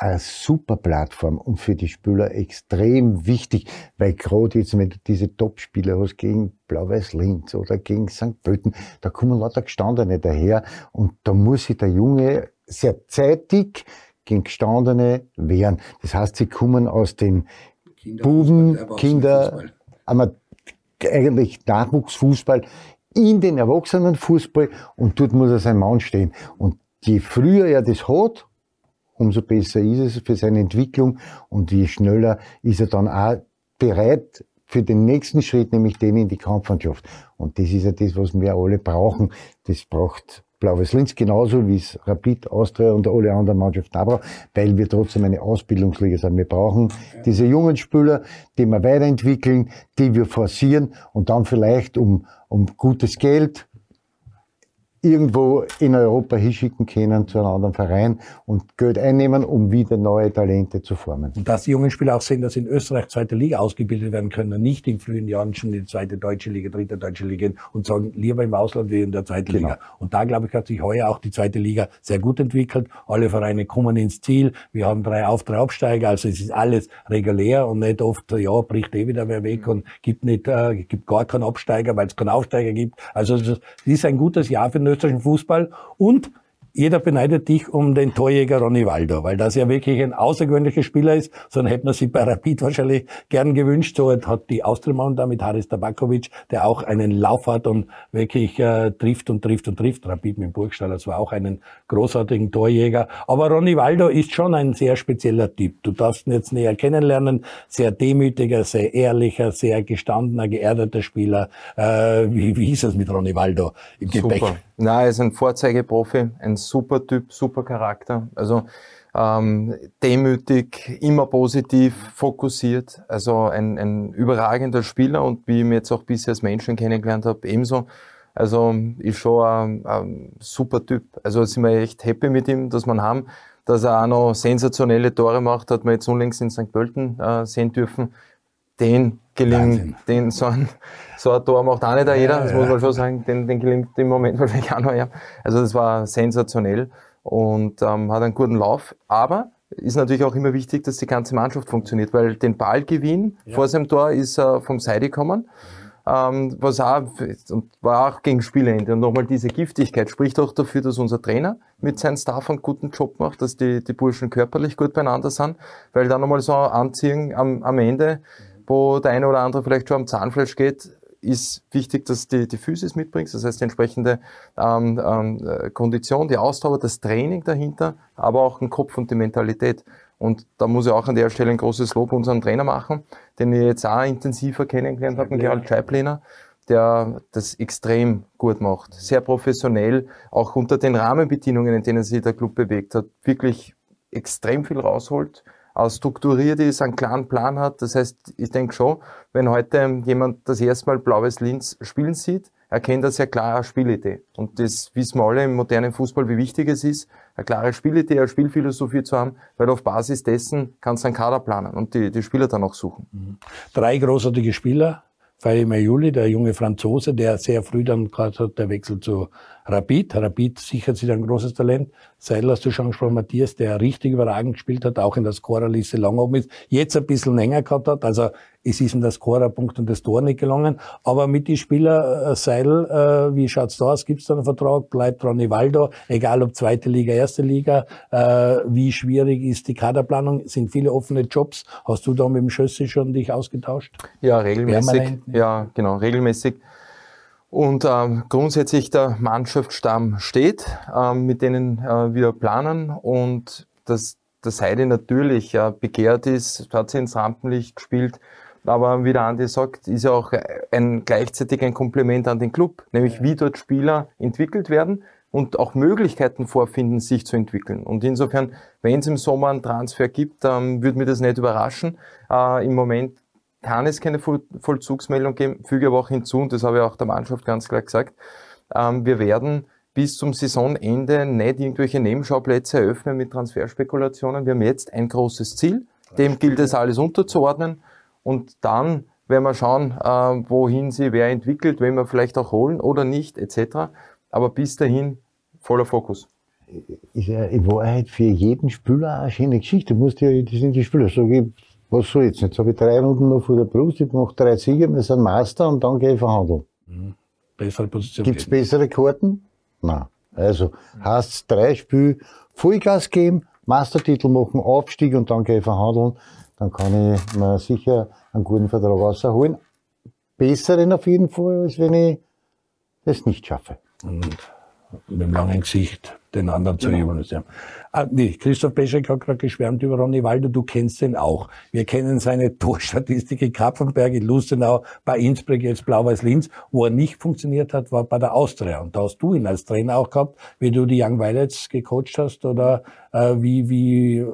eine super Plattform und für die Spieler extrem wichtig, weil gerade jetzt, wenn du diese Top-Spieler hast gegen Blau-Weiß Linz oder gegen St. Pölten, da kommen lauter Gestandene daher und da muss sich der Junge sehr zeitig gegen Gestandene wehren. Das heißt, sie kommen aus den Buben, Kinder, aber eigentlich Nachwuchsfußball in den Erwachsenenfußball und dort muss er sein Mann stehen. Und je früher er das hat, umso besser ist es für seine Entwicklung und je schneller ist er dann auch bereit für den nächsten Schritt, nämlich den in die Kampfmannschaft. Und das ist ja das, was wir alle brauchen. Das braucht Blaues Linz genauso wie es Rapid, Austria und alle anderen Mannschaften auch brauchen, weil wir trotzdem eine Ausbildungsliga sind. Wir brauchen diese jungen Spieler, die wir weiterentwickeln, die wir forcieren und dann vielleicht um, um gutes Geld, irgendwo in Europa hinschicken können zu einem anderen Verein und Geld einnehmen, um wieder neue Talente zu formen. Und dass die jungen Spieler auch sehen, dass in Österreich zweite Liga ausgebildet werden können und nicht in frühen Jahren schon in die zweite deutsche Liga, dritte deutsche Liga gehen und sagen, lieber im Ausland wie in der zweiten genau. Liga. Und da, glaube ich, hat sich heuer auch die zweite Liga sehr gut entwickelt. Alle Vereine kommen ins Ziel. Wir haben drei Auf-, drei Absteiger. Also es ist alles regulär und nicht oft, ja, bricht eh wieder wer weg und gibt nicht, äh, gibt gar keinen Absteiger, weil es keinen Aufsteiger gibt. Also es ist ein gutes Jahr für den österreichischen Fußball und jeder beneidet dich um den Torjäger Ronny Waldo, weil das ja wirklich ein außergewöhnlicher Spieler ist. So hätte man sich bei Rapid wahrscheinlich gern gewünscht. So hat die Austriamann da mit Haris Tabakovic, der auch einen Lauf hat und wirklich äh, trifft und trifft und trifft. Rapid mit Burgstall, das war auch einen großartigen Torjäger. Aber Ronny Waldo ist schon ein sehr spezieller Typ. Du darfst ihn jetzt näher kennenlernen. Sehr demütiger, sehr ehrlicher, sehr gestandener, geerdeter Spieler. Äh, wie, wie ist es mit Ronny Waldo im Gepäck? Super. Na, er ist ein Vorzeigeprofi, ein super Typ, super Charakter. Also ähm, demütig, immer positiv, fokussiert. Also ein, ein überragender Spieler und wie ich ihn jetzt auch bisher als Menschen kennengelernt habe, ebenso. Also ist schon ein, ein super Typ. Also sind wir echt happy mit ihm, dass wir haben. Dass er auch noch sensationelle Tore macht, hat man jetzt unlängst in St. Pölten äh, sehen dürfen. Den gelingt, den so ein, so ein Tor macht auch nicht jeder, das muss man schon sagen, den, den gelingt im Moment wahrscheinlich auch noch, ja. Also das war sensationell und ähm, hat einen guten Lauf, aber ist natürlich auch immer wichtig, dass die ganze Mannschaft funktioniert, weil den Ballgewinn ja. vor seinem Tor ist er vom Seite gekommen, ähm, was auch, und war auch gegen Spielende. Und nochmal diese Giftigkeit spricht auch dafür, dass unser Trainer mit seinem Staff einen guten Job macht, dass die, die Burschen körperlich gut beieinander sind, weil da nochmal so anziehen am, am Ende, wo der eine oder andere vielleicht schon am Zahnfleisch geht, ist wichtig, dass die, die Physis mitbringst, das heißt die entsprechende ähm, ähm, Kondition, die Ausdauer, das Training dahinter, aber auch den Kopf und die Mentalität. Und da muss ich auch an der Stelle ein großes Lob unseren Trainer machen, den ich jetzt auch intensiver kennengelernt habe, Gerald Scheiblener, der das extrem gut macht. Sehr professionell, auch unter den Rahmenbedingungen, in denen sich der Club bewegt hat, wirklich extrem viel rausholt strukturiert ist, einen klaren Plan hat. Das heißt, ich denke schon, wenn heute jemand das erste Mal Blaues Linz spielen sieht, erkennt er sehr klar eine Spielidee. Und das wissen wir alle im modernen Fußball, wie wichtig es ist, eine klare Spielidee, eine Spielphilosophie zu haben, weil auf Basis dessen kannst du einen Kader planen und die, die Spieler dann auch suchen. Mhm. Drei großartige Spieler, Faye Majuli, der junge Franzose, der sehr früh dann gerade hat, der Wechsel zu Rapid. Rapid sichert sich ein großes Talent. Seidel hast du schon gesprochen, Matthias, der richtig überragend gespielt hat, auch in der Scorerliste lang oben ist, jetzt ein bisschen länger gehabt hat. Also es ist in der Scorerpunkt und das Tor nicht gelungen. Aber mit die Spieler, äh, Seidel, äh, wie schaut's da aus? Gibt's da einen Vertrag? Bleibt Ronny Waldo? Egal ob zweite Liga, erste Liga. Äh, wie schwierig ist die Kaderplanung? Sind viele offene Jobs? Hast du da mit dem Schössi schon dich ausgetauscht? Ja, regelmäßig. Ja, genau, regelmäßig. Und ähm, grundsätzlich der Mannschaftsstamm steht, ähm, mit denen äh, wir planen und dass das Heide natürlich ja, begehrt ist, hat sie ins Rampenlicht gespielt, aber wie der Andi sagt, ist ja auch ein, gleichzeitig ein Kompliment an den Club, nämlich wie dort Spieler entwickelt werden und auch Möglichkeiten vorfinden, sich zu entwickeln. Und insofern, wenn es im Sommer einen Transfer gibt, ähm, würde mir das nicht überraschen. Äh, Im Moment kann es keine Vollzugsmeldung geben, füge aber auch hinzu, und das habe ich auch der Mannschaft ganz klar gesagt, ähm, wir werden bis zum Saisonende nicht irgendwelche Nebenschauplätze eröffnen mit Transferspekulationen. Wir haben jetzt ein großes Ziel, dem gilt es alles unterzuordnen und dann werden wir schauen, äh, wohin sie wer entwickelt, wenn wir vielleicht auch holen oder nicht, etc. Aber bis dahin voller Fokus. Ist ja in Wahrheit für jeden Spieler eine schöne Geschichte. Du musst ja, das sind die Spieler, so was soll jetzt? Jetzt habe ich drei Runden noch vor der Brust, ich mache drei Siege, wir sind Meister und dann gehe ich verhandeln. Mhm. Bessere Position. Gibt es bessere Karten? Nein. Also, heißt drei Spiele Vollgas geben, Meistertitel machen, Aufstieg und dann gehe ich verhandeln. Dann kann ich mir sicher einen guten Vertrag rausholen. Besseren auf jeden Fall, als wenn ich das nicht schaffe. Und mit dem langen Gesicht den anderen zu genau. übernehmen. Ah, nee, Christoph Beschek hat gerade geschwärmt über Ronny Waldo, du kennst ihn auch. Wir kennen seine Torstatistik in Kapfenberg, in Lustenau, bei Innsbruck, jetzt Blau-Weiß-Linz. Wo er nicht funktioniert hat, war bei der Austria. Und da hast du ihn als Trainer auch gehabt, wie du die Young Violets gecoacht hast oder äh, wie, wie,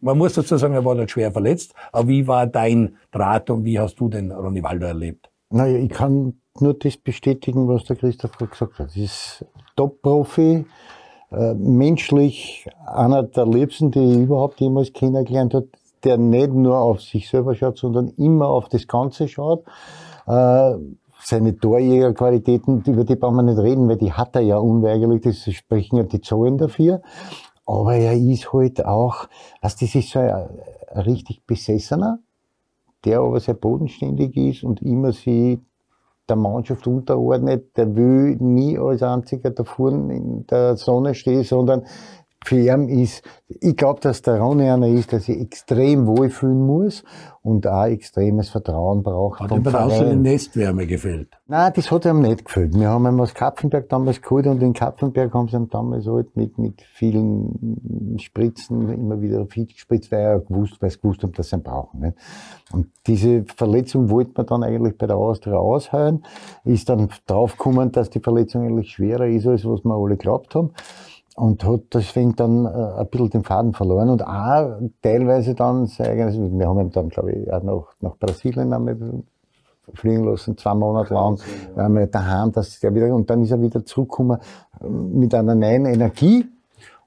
man muss dazu sagen, er war dort schwer verletzt, aber wie war dein Draht und wie hast du den Ronny Waldo erlebt? Naja, ich kann nur das bestätigen, was der Christoph gerade gesagt hat. Das ist Top-Profi, äh, menschlich einer der Liebsten, die ich überhaupt jemals kennengelernt habe, der nicht nur auf sich selber schaut, sondern immer auf das Ganze schaut. Äh, seine Torjägerqualitäten, über die brauchen wir nicht reden, weil die hat er ja unweigerlich, das sprechen ja die Zahlen dafür. Aber er ist halt auch, also das ist so ein, ein richtig Besessener, der aber sehr bodenständig ist und immer sie der Mannschaft unterordnet, der will nie als einziger da vorne in der Sonne stehen, sondern für ihn ist, ich glaube, dass der Ronny einer ist, der sich extrem wohlfühlen muss und auch extremes Vertrauen braucht. Hat ihm draußen die Nestwärme gefällt? Nein, das hat ihm nicht gefällt. Wir haben ihn aus Kapfenberg damals geholt und in Kapfenberg haben sie ihm damals halt mit, mit vielen Spritzen immer wieder fit gespritzt, weil er gewusst, weil sie gewusst haben, dass sie ihn brauchen. Nicht? Und diese Verletzung wollte man dann eigentlich bei der Austria aushören, ist dann draufgekommen, dass die Verletzung eigentlich schwerer ist, als was wir alle geglaubt haben und hat deswegen dann äh, ein bisschen den Faden verloren und auch teilweise dann sein eigenes, wir haben ihn dann, glaube ich, auch nach, nach Brasilien einmal fliegen lassen, zwei Monate lang, einmal daheim, dass der wieder, und dann ist er wieder zurückgekommen äh, mit einer neuen Energie.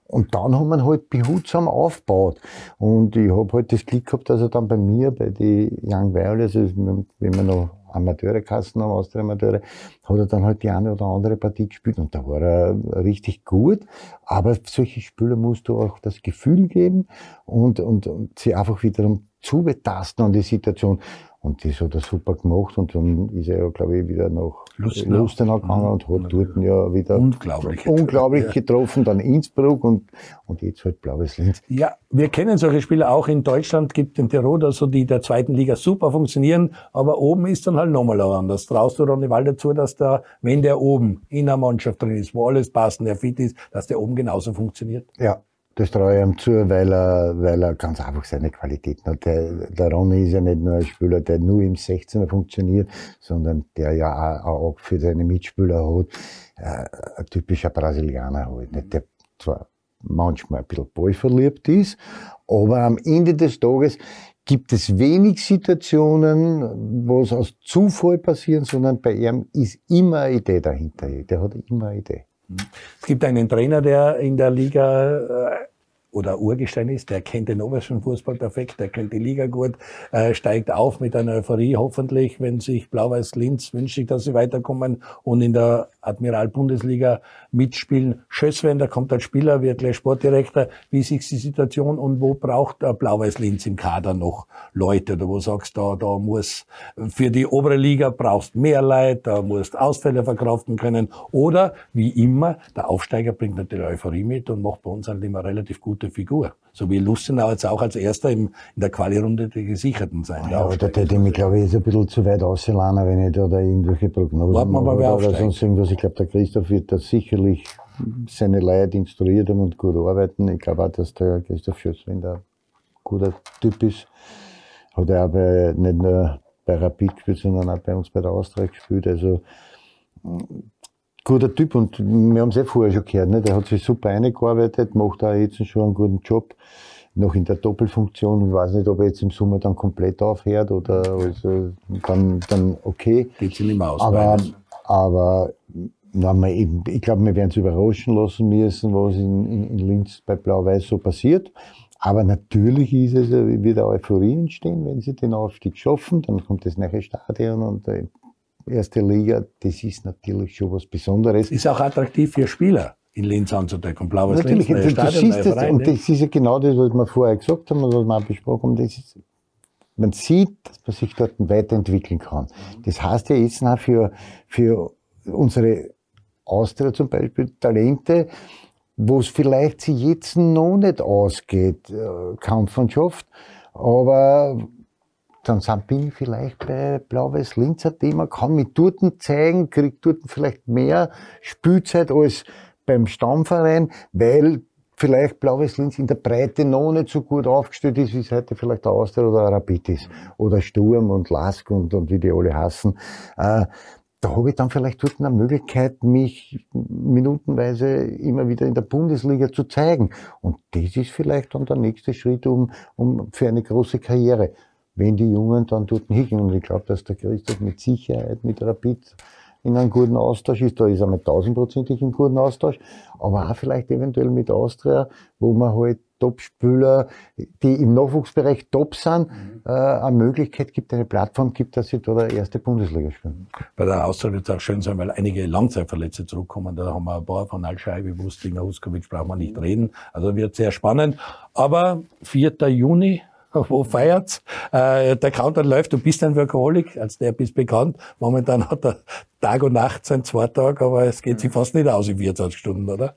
Und dann haben wir halt behutsam aufgebaut. Und ich habe halt das Glück gehabt, dass er dann bei mir, bei den Young Violets, also wenn wir noch Amateurekassen haben, Austria-Amateure, hat er dann halt die eine oder andere Partie gespielt und da war er richtig gut. Aber solche Spieler musst du auch das Gefühl geben und, und, und sie einfach wiederum zubetasten an die Situation. Und das hat er super gemacht und dann ist er ja, glaube ich, wieder nach Lustenau, Lustenau gegangen und hat mhm. dort ja wieder unglaublich, unglaublich ja. getroffen, dann Innsbruck und, und jetzt halt Blaues Linz. Ja, wir kennen solche Spieler auch in Deutschland, gibt in Tirol, also die der zweiten Liga super funktionieren, aber oben ist dann halt nochmal anders. Traust du Ronny Wald dazu, dass der, wenn der oben in der Mannschaft drin ist, wo alles passt und der fit ist, dass der oben genauso funktioniert? Ja, das traue ich ihm zu, weil er, weil er ganz einfach seine Qualitäten hat. Der, der Ronny ist ja nicht nur ein Spieler, der nur im 16er funktioniert, sondern der ja auch, für seine Mitspieler hat, äh, ein typischer Brasilianer halt. Nicht? Der zwar manchmal ein bisschen ballverliebt ist, aber am Ende des Tages gibt es wenig Situationen, wo es aus Zufall passieren, sondern bei ihm ist immer eine Idee dahinter. Der hat immer eine Idee. Es gibt einen Trainer, der in der Liga äh, oder Urgestein ist, der kennt den obersten Fußball perfekt, der kennt die Liga gut, äh, steigt auf mit einer Euphorie hoffentlich, wenn sich Blau-Weiß Linz wünscht, dass sie weiterkommen und in der Admiral-Bundesliga mitspielen. Schösswender kommt als Spieler, wird gleich Sportdirektor. Wie ist die Situation und wo braucht der Blau-Weiß Linz im Kader noch Leute? Oder wo sagst du, da, da muss für die obere Liga brauchst mehr Leute, da musst Ausfälle verkraften können. Oder wie immer, der Aufsteiger bringt natürlich Euphorie mit und macht bei uns halt immer relativ gute Figur. So wie Lustenau jetzt auch als erster im, in der Quali-Runde der Gesicherten sein. Ja, aber da hätte ich mich, glaube ich, jetzt ein bisschen zu weit ausladen, wenn ich da, da irgendwelche Prognosen mache oder, oder sonst irgendwas. Ich glaube, der Christoph wird da sicherlich seine Leute instruiert haben und gut arbeiten. Ich glaube auch, dass der Christoph Schötzwin ein guter Typ ist. Hat er aber nicht nur bei Rapid gespielt, sondern auch bei uns bei der Austria gespielt. Also, guter Typ und wir haben es eh vorher schon gehört, ne? der hat sich super eingearbeitet, macht auch jetzt schon einen guten Job, noch in der Doppelfunktion. Ich weiß nicht, ob er jetzt im Sommer dann komplett aufhört oder also dann, dann okay. Geht nicht mehr aus. Aber, aber na, ich, ich glaube, wir werden es überraschen lassen müssen, was in, in, in Linz bei Blau-Weiß so passiert. Aber natürlich ist es, wird eine Euphorie entstehen, wenn sie den Aufstieg schaffen. Dann kommt das neue Stadion und äh, erste Liga, das ist natürlich schon was Besonderes. Ist auch attraktiv für Spieler in Linz anzudecken. Blaues natürlich, Linz, das, Stadion, das, und das ist ja genau das, was wir vorher gesagt haben und was wir auch besprochen haben. Das ist, man sieht, dass man sich dort weiterentwickeln kann. Das heißt ja jetzt auch für, für unsere Austria zum Beispiel Talente, wo es vielleicht sich jetzt noch nicht ausgeht, äh, Kampfmannschaft, aber dann sind, bin ich vielleicht bei Blau-Weiß Linz ein Thema, kann mich dort zeigen, kriegt dort vielleicht mehr Spielzeit als beim Stammverein, weil vielleicht Blau-Weiß Linz in der Breite noch nicht so gut aufgestellt ist, wie es heute vielleicht der Austria oder der Rapid ist. Oder Sturm und Lask und, und wie die alle hassen. Äh, da habe ich dann vielleicht dort eine Möglichkeit, mich minutenweise immer wieder in der Bundesliga zu zeigen. Und das ist vielleicht dann der nächste Schritt um, um für eine große Karriere wenn die Jungen dann dort hingehen. Und ich glaube, dass der Christoph mit Sicherheit mit Rapid in einem guten Austausch ist. Da ist er mit tausendprozentig im guten Austausch. Aber auch vielleicht eventuell mit Austria, wo man halt Top-Spieler, die im Nachwuchsbereich top sind, mhm. äh, eine Möglichkeit gibt, eine Plattform gibt, dass sie da der erste Bundesliga spielen. Bei der Austria wird es auch schön sein, weil einige Langzeitverletzte zurückkommen. Da haben wir ein paar von Altscheibe, Wustinger, Huskovic, brauchen wir nicht reden. Also wird sehr spannend. Aber 4. Juni wo feiert's? Äh, der Countdown läuft, du bist ein Workaholic, als der bist bekannt. Momentan hat er Tag und Nacht sein zwei Tage, aber es geht sich fast nicht aus in 24 Stunden, oder?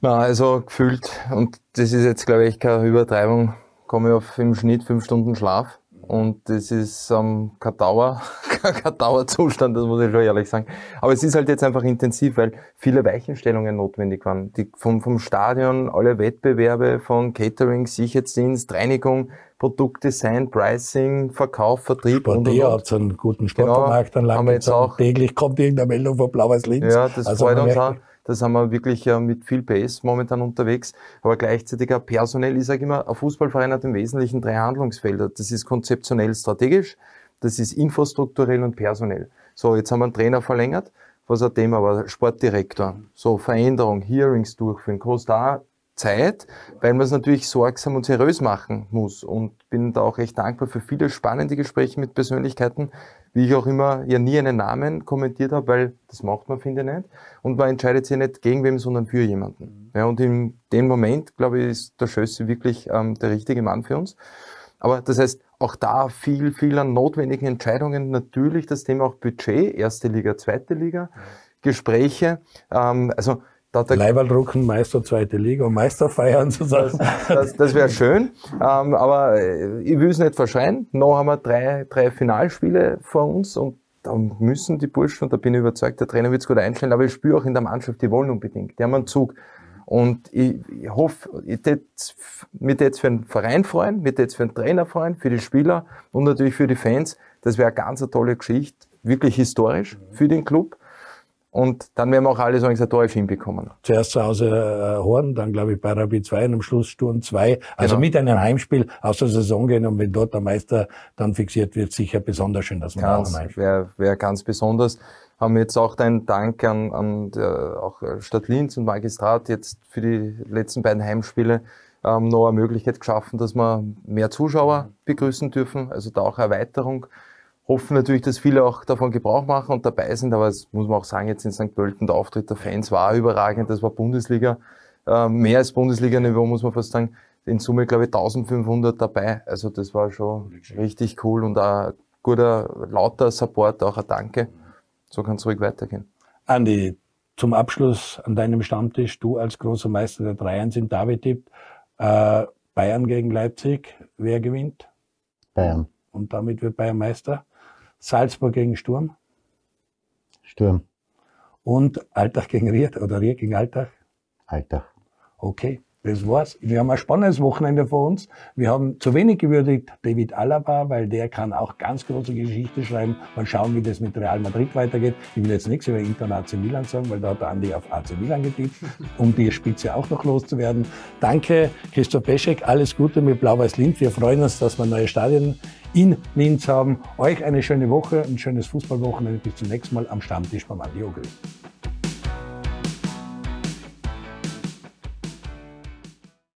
Na, also gefühlt, und das ist jetzt, glaube ich, keine Übertreibung, komme ich auf im Schnitt fünf Stunden Schlaf. Und das ist ähm, kein, Dauer, kein Dauerzustand, das muss ich schon ehrlich sagen. Aber es ist halt jetzt einfach intensiv, weil viele Weichenstellungen notwendig waren. Die, vom, vom Stadion, alle Wettbewerbe von Catering, Sicherheitsdienst, Reinigung, Produktdesign, Pricing, Verkauf, Vertrieb Sport und, und, und. hat einen guten Sportmarkt genau, wir jetzt auch, täglich kommt irgendeine Meldung von Blaues Linz. Ja, das also freut uns auch. Da sind wir wirklich äh, mit viel Pace momentan unterwegs. Aber gleichzeitig auch personell, ich sage immer, ein Fußballverein hat im Wesentlichen drei Handlungsfelder. Das ist konzeptionell strategisch, das ist infrastrukturell und personell. So, jetzt haben wir einen Trainer verlängert, was ein Thema war, Sportdirektor. So, Veränderung, Hearings durchführen, kostet auch Zeit, weil man es natürlich sorgsam und seriös machen muss. Und bin da auch recht dankbar für viele spannende Gespräche mit Persönlichkeiten, wie ich auch immer ja nie einen Namen kommentiert habe, weil das macht man, finde ich, nicht. Und man entscheidet sich nicht gegen wem, sondern für jemanden. Ja, und in dem Moment, glaube ich, ist der Schössi wirklich ähm, der richtige Mann für uns. Aber das heißt, auch da viel, viel an notwendigen Entscheidungen. Natürlich das Thema auch Budget, erste Liga, zweite Liga, Gespräche. Ähm, also da Leiberl drucken, Meister zweite Liga und Meister feiern zusammen. Das, das, das wäre schön, ähm, aber äh, ich will es nicht verschreien. Noch haben wir drei, drei Finalspiele vor uns und da müssen die Burschen, und da bin ich überzeugt, der Trainer wird es gut einstellen, aber ich spüre auch in der Mannschaft, die wollen unbedingt. Die haben einen Zug. Und ich, ich hoffe, ich mich jetzt für den Verein freuen, mich jetzt für den Trainer freuen, für die Spieler und natürlich für die Fans. Das wäre eine ganz tolle Geschichte, wirklich historisch für den Club. Und dann werden wir auch alles organisatorisch hinbekommen. Zuerst zu Hause äh, Horn, dann glaube ich bei Rapid 2 und am Schluss Sturm 2. Also genau. mit einem Heimspiel aus der Saison gehen und wenn dort der Meister dann fixiert wird, sicher besonders schön, dass man ganz, auch Wäre wär ganz besonders. Haben jetzt auch einen Dank an, an der, auch Stadt Linz und Magistrat jetzt für die letzten beiden Heimspiele ähm, noch eine Möglichkeit geschaffen, dass wir mehr Zuschauer begrüßen dürfen. Also da auch Erweiterung hoffen natürlich, dass viele auch davon Gebrauch machen und dabei sind, aber es muss man auch sagen, jetzt in St. Pölten der Auftritt der Fans war überragend, das war Bundesliga, äh, mehr als Bundesliga-Niveau, muss man fast sagen. In Summe, glaube ich, 1500 dabei. Also das war schon richtig cool und ein guter, lauter Support, auch ein Danke. So kann es ruhig weitergehen. Andi, zum Abschluss an deinem Stammtisch, du als großer Meister der Dreiern sind David tippt. Äh, Bayern gegen Leipzig, wer gewinnt? Bayern. Und damit wird Bayern Meister? Salzburg gegen Sturm. Sturm. Und Alltag gegen Ried oder Ried gegen Alltag? Alltag. Okay. Das war's. Wir haben ein spannendes Wochenende vor uns. Wir haben zu wenig gewürdigt David Alaba, weil der kann auch ganz große Geschichte schreiben. Mal schauen, wie das mit Real Madrid weitergeht. Ich will jetzt nichts über Inter AC Milan sagen, weil da hat der Andi auf AC Milan getippt, um die Spitze auch noch loszuwerden. Danke, Christoph Peschek. Alles Gute mit Blau-Weiß Linz. Wir freuen uns, dass wir neue Stadien in Linz haben. Euch eine schöne Woche, ein schönes Fußballwochenende. Bis zum nächsten Mal am Stammtisch beim Andi Ogri.